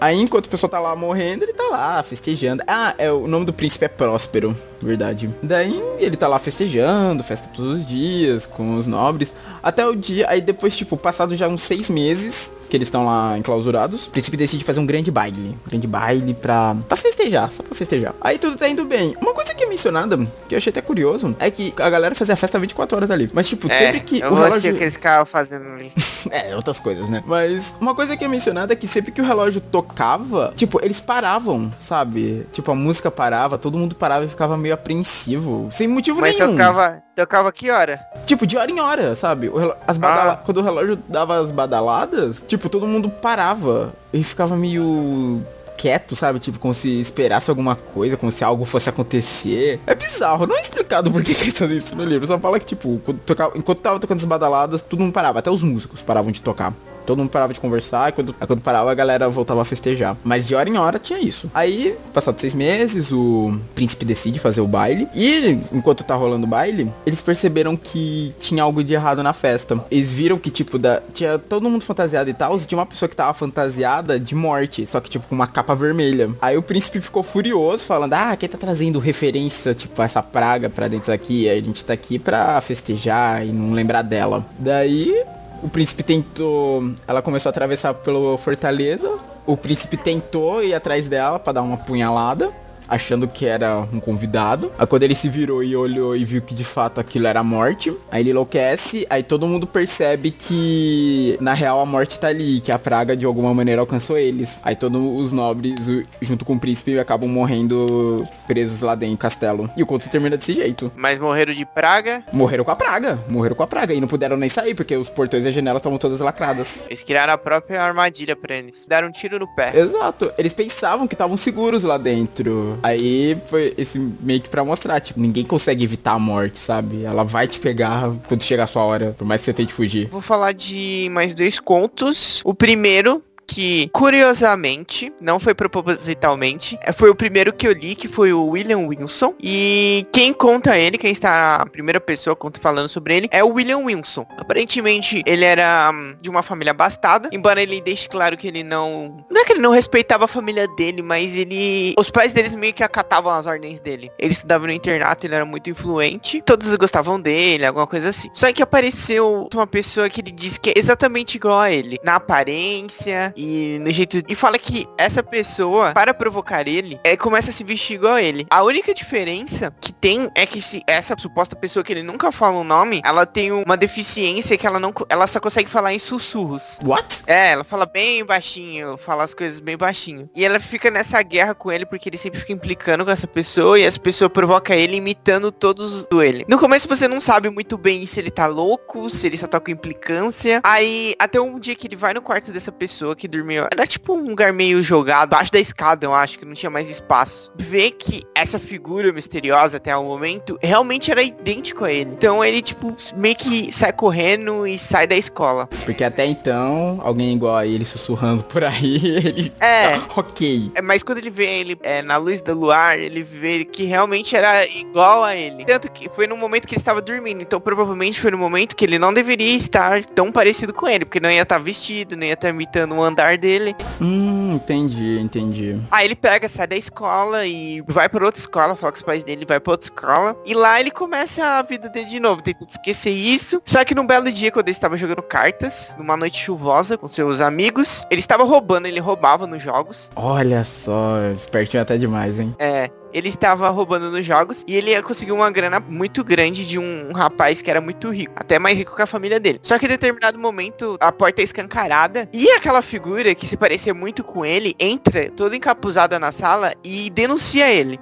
Aí enquanto o pessoal tá lá morrendo, ele tá lá festejando. Ah, é o nome do príncipe é Próspero, verdade. Daí ele tá lá festejando, festa todos os dias, com os nobres. Até o dia, aí depois, tipo, passado já uns seis meses, que eles estão lá enclausurados, o príncipe decide fazer um grande baile. Um grande baile pra, pra festejar, só pra festejar. Aí tudo tá indo bem. Uma coisa que é mencionada, que eu achei até curioso, é que a galera fazia a festa 24 horas ali. Mas, tipo, é, sempre que o relógio... que eles ficavam fazendo ali. é, outras coisas, né? Mas uma coisa que é mencionada é que sempre que o relógio tocava, tipo, eles paravam, sabe? Tipo, a música parava, todo mundo parava e ficava meio apreensivo. Sem motivo Mas nenhum. Tocava, tocava que hora? Tipo, de hora em hora, sabe? As badala... ah. Quando o relógio dava as badaladas, tipo, todo mundo parava e ficava meio quieto, sabe? Tipo, como se esperasse alguma coisa, como se algo fosse acontecer. É bizarro, não é explicado por que eles fazem isso no livro. Só fala que, tipo, tocava, enquanto tava tocando as badaladas, todo mundo parava, até os músicos paravam de tocar. Todo mundo parava de conversar e quando, quando parava a galera voltava a festejar. Mas de hora em hora tinha isso. Aí, passados seis meses, o príncipe decide fazer o baile. E enquanto tá rolando o baile, eles perceberam que tinha algo de errado na festa. Eles viram que, tipo, da, tinha todo mundo fantasiado e tal. E tinha uma pessoa que tava fantasiada de morte. Só que, tipo, com uma capa vermelha. Aí o príncipe ficou furioso, falando: Ah, quem tá trazendo referência, tipo, essa praga pra dentro daqui? A gente tá aqui pra festejar e não lembrar dela. Daí o príncipe tentou. Ela começou a atravessar pelo fortaleza. O príncipe tentou ir atrás dela para dar uma punhalada achando que era um convidado. Aí quando ele se virou e olhou e viu que de fato aquilo era a morte, aí ele enlouquece, aí todo mundo percebe que na real a morte tá ali, que a praga de alguma maneira alcançou eles. Aí todos os nobres, junto com o príncipe, acabam morrendo presos lá dentro do castelo. E o conto termina desse jeito. Mas morreram de praga? Morreram com a praga. Morreram com a praga. E não puderam nem sair, porque os portões e as janelas estavam todas lacradas. Eles criaram a própria armadilha pra eles. Deram um tiro no pé. Exato. Eles pensavam que estavam seguros lá dentro. Aí foi esse meio que pra mostrar, tipo, ninguém consegue evitar a morte, sabe? Ela vai te pegar quando chegar a sua hora, por mais que você tente fugir. Vou falar de mais dois contos. O primeiro que, curiosamente, não foi propositalmente, é, foi o primeiro que eu li, que foi o William Wilson. E quem conta ele, quem está a primeira pessoa conta falando sobre ele, é o William Wilson. Aparentemente, ele era um, de uma família abastada, embora ele deixe claro que ele não... Não é que ele não respeitava a família dele, mas ele... Os pais deles meio que acatavam as ordens dele. Ele estudava no internato, ele era muito influente, todos gostavam dele, alguma coisa assim. Só que apareceu uma pessoa que ele diz que é exatamente igual a ele, na aparência, e no jeito. E fala que essa pessoa, para provocar ele, é, começa a se vestir igual a ele. A única diferença que tem é que se essa suposta pessoa que ele nunca fala o nome, ela tem uma deficiência que ela não. Ela só consegue falar em sussurros. What? É, ela fala bem baixinho, fala as coisas bem baixinho. E ela fica nessa guerra com ele porque ele sempre fica implicando com essa pessoa e essa pessoa provoca ele imitando todos do ele. No começo você não sabe muito bem se ele tá louco, se ele só tá com implicância. Aí até um dia que ele vai no quarto dessa pessoa que que dormiu. Era tipo um lugar meio jogado, abaixo da escada, eu acho, que não tinha mais espaço. Vê que essa figura misteriosa até o momento realmente era idêntico a ele. Então ele, tipo, meio que sai correndo e sai da escola. Porque até então, alguém igual a ele sussurrando por aí, ele. É. Tá ok. É, mas quando ele vê ele é, na luz do luar, ele vê que realmente era igual a ele. Tanto que foi no momento que ele estava dormindo. Então provavelmente foi no momento que ele não deveria estar tão parecido com ele. Porque não ia estar vestido, nem ia estar imitando o andar dele. Hum, entendi, entendi. Aí ele pega, sai da escola e vai para outra escola, fala com os pais dele, vai para outra escola. E lá ele começa a vida dele de novo, tentando esquecer isso. Só que num belo dia, quando ele estava jogando cartas, numa noite chuvosa com seus amigos, ele estava roubando, ele roubava nos jogos. Olha só, espertinho até demais, hein? É, ele estava roubando nos jogos e ele conseguiu uma grana muito grande de um rapaz que era muito rico, até mais rico que a família dele. Só que em determinado momento a porta é escancarada e aquela figura que se parecia muito com ele entra toda encapuzada na sala e denuncia ele.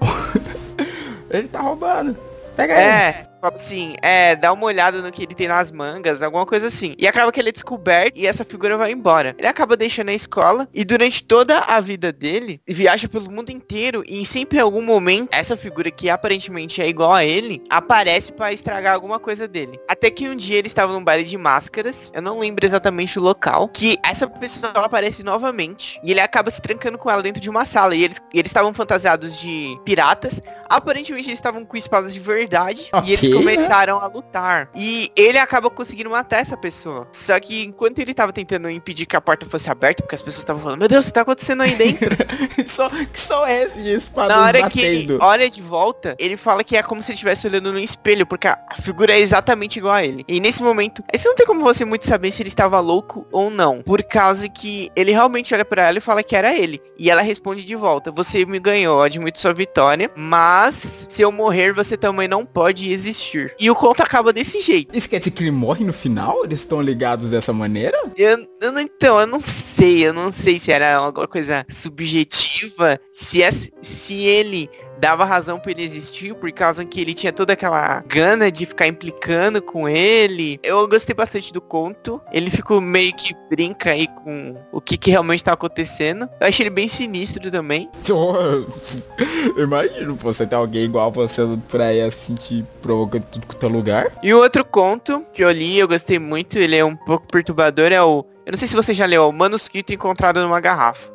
ele tá roubando. Pega é, ele. Assim, é, dá uma olhada no que ele tem nas mangas, alguma coisa assim. E acaba que ele é descoberto e essa figura vai embora. Ele acaba deixando a escola e durante toda a vida dele, viaja pelo mundo inteiro e sempre em algum momento, essa figura que aparentemente é igual a ele, aparece para estragar alguma coisa dele. Até que um dia ele estava num baile de máscaras, eu não lembro exatamente o local, que essa pessoa aparece novamente e ele acaba se trancando com ela dentro de uma sala. E eles eles estavam fantasiados de piratas. Aparentemente eles estavam com espadas de verdade. Okay. E eles começaram a lutar. E ele acaba conseguindo matar essa pessoa. Só que enquanto ele tava tentando impedir que a porta fosse aberta, porque as pessoas estavam falando, meu Deus, o que tá acontecendo aí dentro? só, que só é esse de espada Na hora batendo. que ele olha de volta, ele fala que é como se ele estivesse olhando no espelho, porque a figura é exatamente igual a ele. E nesse momento, esse não tem como você muito saber se ele estava louco ou não. Por causa que ele realmente olha para ela e fala que era ele. E ela responde de volta, você me ganhou, admito sua vitória, mas se eu morrer, você também não pode existir. E o conto acaba desse jeito. Isso quer dizer que ele morre no final? Eles estão ligados dessa maneira? Eu, eu não, então, eu não sei. Eu não sei se era alguma coisa subjetiva. Se, é, se ele dava razão para ele existir por causa que ele tinha toda aquela gana de ficar implicando com ele. Eu gostei bastante do conto. Ele ficou meio que brinca aí com o que, que realmente tá acontecendo. Eu achei ele bem sinistro também. Imagino, você tem alguém igual você por aí assim te provoca tudo quanto é lugar. E o outro conto que eu li, eu gostei muito, ele é um pouco perturbador, é o eu não sei se você já leu, o manuscrito encontrado numa garrafa.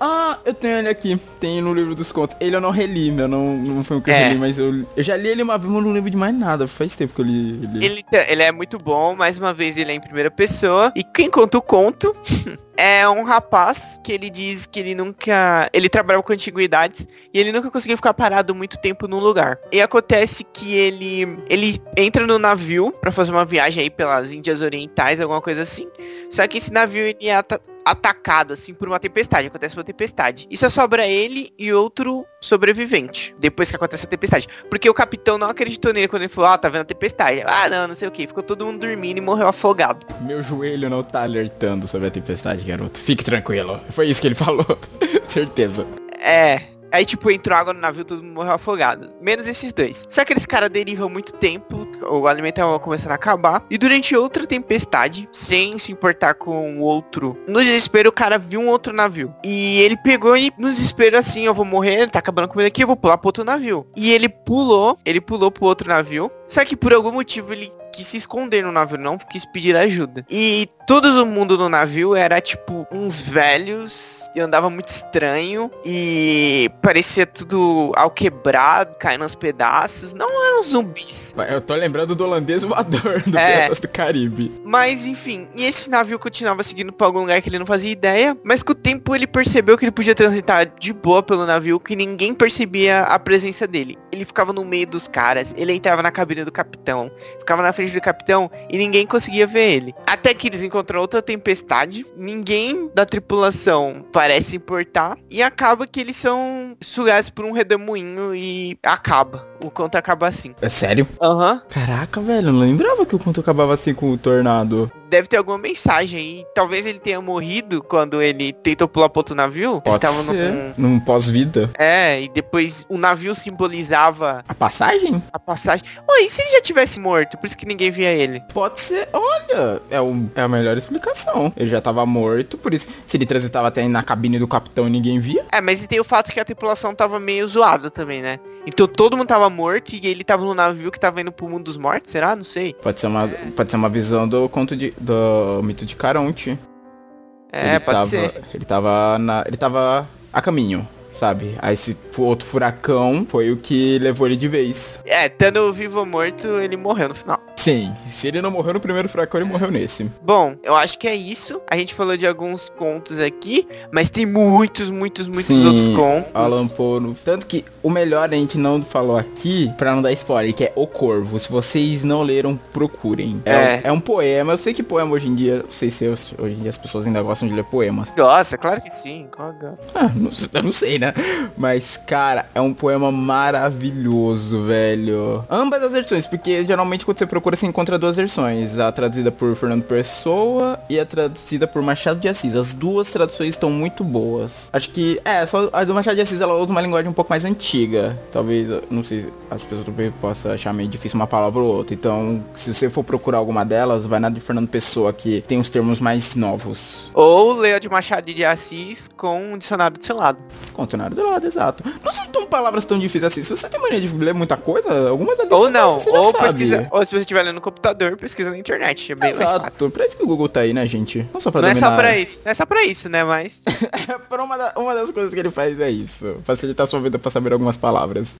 Ah, eu tenho ele aqui. Tem no livro dos contos. Ele eu não reli, meu. Não, não foi o que é. eu reli, mas eu, eu já li ele uma vez, mas não lembro de mais nada. Faz tempo que eu li ele. Ele, ele é muito bom, mais uma vez ele é em primeira pessoa. E quem conta o conto é um rapaz que ele diz que ele nunca. Ele trabalhava com antiguidades e ele nunca conseguiu ficar parado muito tempo num lugar. E acontece que ele. ele entra no navio para fazer uma viagem aí pelas Índias Orientais, alguma coisa assim. Só que esse navio ele é atacado, assim, por uma tempestade. Acontece uma tempestade. E só sobra ele e outro sobrevivente. Depois que acontece a tempestade. Porque o capitão não acreditou nele quando ele falou, ah, tá vendo a tempestade. Ah, não, não sei o que. Ficou todo mundo dormindo e morreu afogado. Meu joelho não tá alertando sobre a tempestade, garoto. Fique tranquilo. Foi isso que ele falou. Certeza. É, Aí, tipo, entrou água no navio, todo mundo morreu afogado. Menos esses dois. Só que eles caras derivam muito tempo, o alimento tava começando a acabar. E durante outra tempestade, sem se importar com o outro, no desespero, o cara viu um outro navio. E ele pegou e, no desespero, assim, eu vou morrer, tá acabando comigo aqui, eu vou pular pro outro navio. E ele pulou, ele pulou pro outro navio. Só que por algum motivo ele quis se esconder no navio, não quis pedir ajuda. E todo o mundo no navio era tipo uns velhos e andava muito estranho e parecia tudo ao quebrado, caindo aos pedaços. Não eram zumbis. Eu tô lembrando do holandês voador do é, do Caribe. Mas enfim, e esse navio continuava seguindo pra algum lugar que ele não fazia ideia, mas com o tempo ele percebeu que ele podia transitar de boa pelo navio, que ninguém percebia a presença dele. Ele ficava no meio dos caras, ele entrava na cabine do capitão, ficava na frente do capitão e ninguém conseguia ver ele. Até que eles encontraram outra tempestade, ninguém da tripulação parece importar e acaba que eles são sugados por um redemoinho e acaba. O conto acaba assim. É sério? Aham. Uhum. Caraca, velho, eu não lembrava que o conto acabava assim com o tornado. Deve ter alguma mensagem aí. Talvez ele tenha morrido quando ele tentou pular pro outro navio. Eles Pode estavam ser. num... Num pós-vida. É, e depois o navio simbolizava A passagem? a passagem. Oi, e se ele já tivesse morto? Por isso que ninguém via ele. Pode ser. Olha, é, o, é a melhor explicação. Ele já tava morto, por isso. Se ele transitava até na cabine do capitão e ninguém via. É, mas e tem o fato que a tripulação tava meio zoada também, né? Então todo mundo tava morto e ele tava no navio que tava indo pro mundo dos mortos, será? Não sei. Pode ser uma, pode ser uma visão do conto de, do mito de Caronte. É, ele pode tava, ser. Ele tava na, ele tava a caminho, sabe? Aí esse outro furacão foi o que levou ele de vez. É, estando vivo ou morto, ele morreu no final. Sim, se ele não morreu no primeiro furacão, ele morreu nesse. Bom, eu acho que é isso. A gente falou de alguns contos aqui, mas tem muitos, muitos, muitos Sim, outros contos. Alan Poe. no- Tanto que o melhor a gente não falou aqui, pra não dar spoiler, que é O Corvo. Se vocês não leram, procurem. É, É. um, é um poema. Eu sei que poema hoje em dia, não sei se eu- hoje em dia as pessoas ainda gostam de ler poemas. Nossa, claro que sim. Qual gosta? Ah, não, eu não sei, né? Mas, cara, é um poema maravilhoso, velho. Ambas as versões, porque geralmente quando você procura, você encontra duas versões. A traduzida por Fernando Pessoa e a traduzida por Machado de Assis. As duas traduções estão muito boas. Acho que, é, só a do Machado de Assis, ela usa uma linguagem um pouco mais antiga. Talvez, não sei, se as pessoas também possam achar meio difícil uma palavra ou outra. Então, se você for procurar alguma delas, vai na de Fernando Pessoa, que tem os termos mais novos. Ou leia de Machado de Assis com um dicionário do seu lado. Continuário do lado, exato. Não são palavras tão difíceis assim. Se você tem mania de ler muita coisa, algumas ali Ou não, ou sabe. pesquisa, ou se você estiver lendo no computador, pesquisa na internet. É bem mais fácil. Exato. Pra isso que o Google tá aí, né, gente? Não só pra Não é só pra isso, não é só pra isso, né? Mas Pra uma, da- uma das coisas que ele faz é isso. Facilitar sua vida pra saber algumas palavras.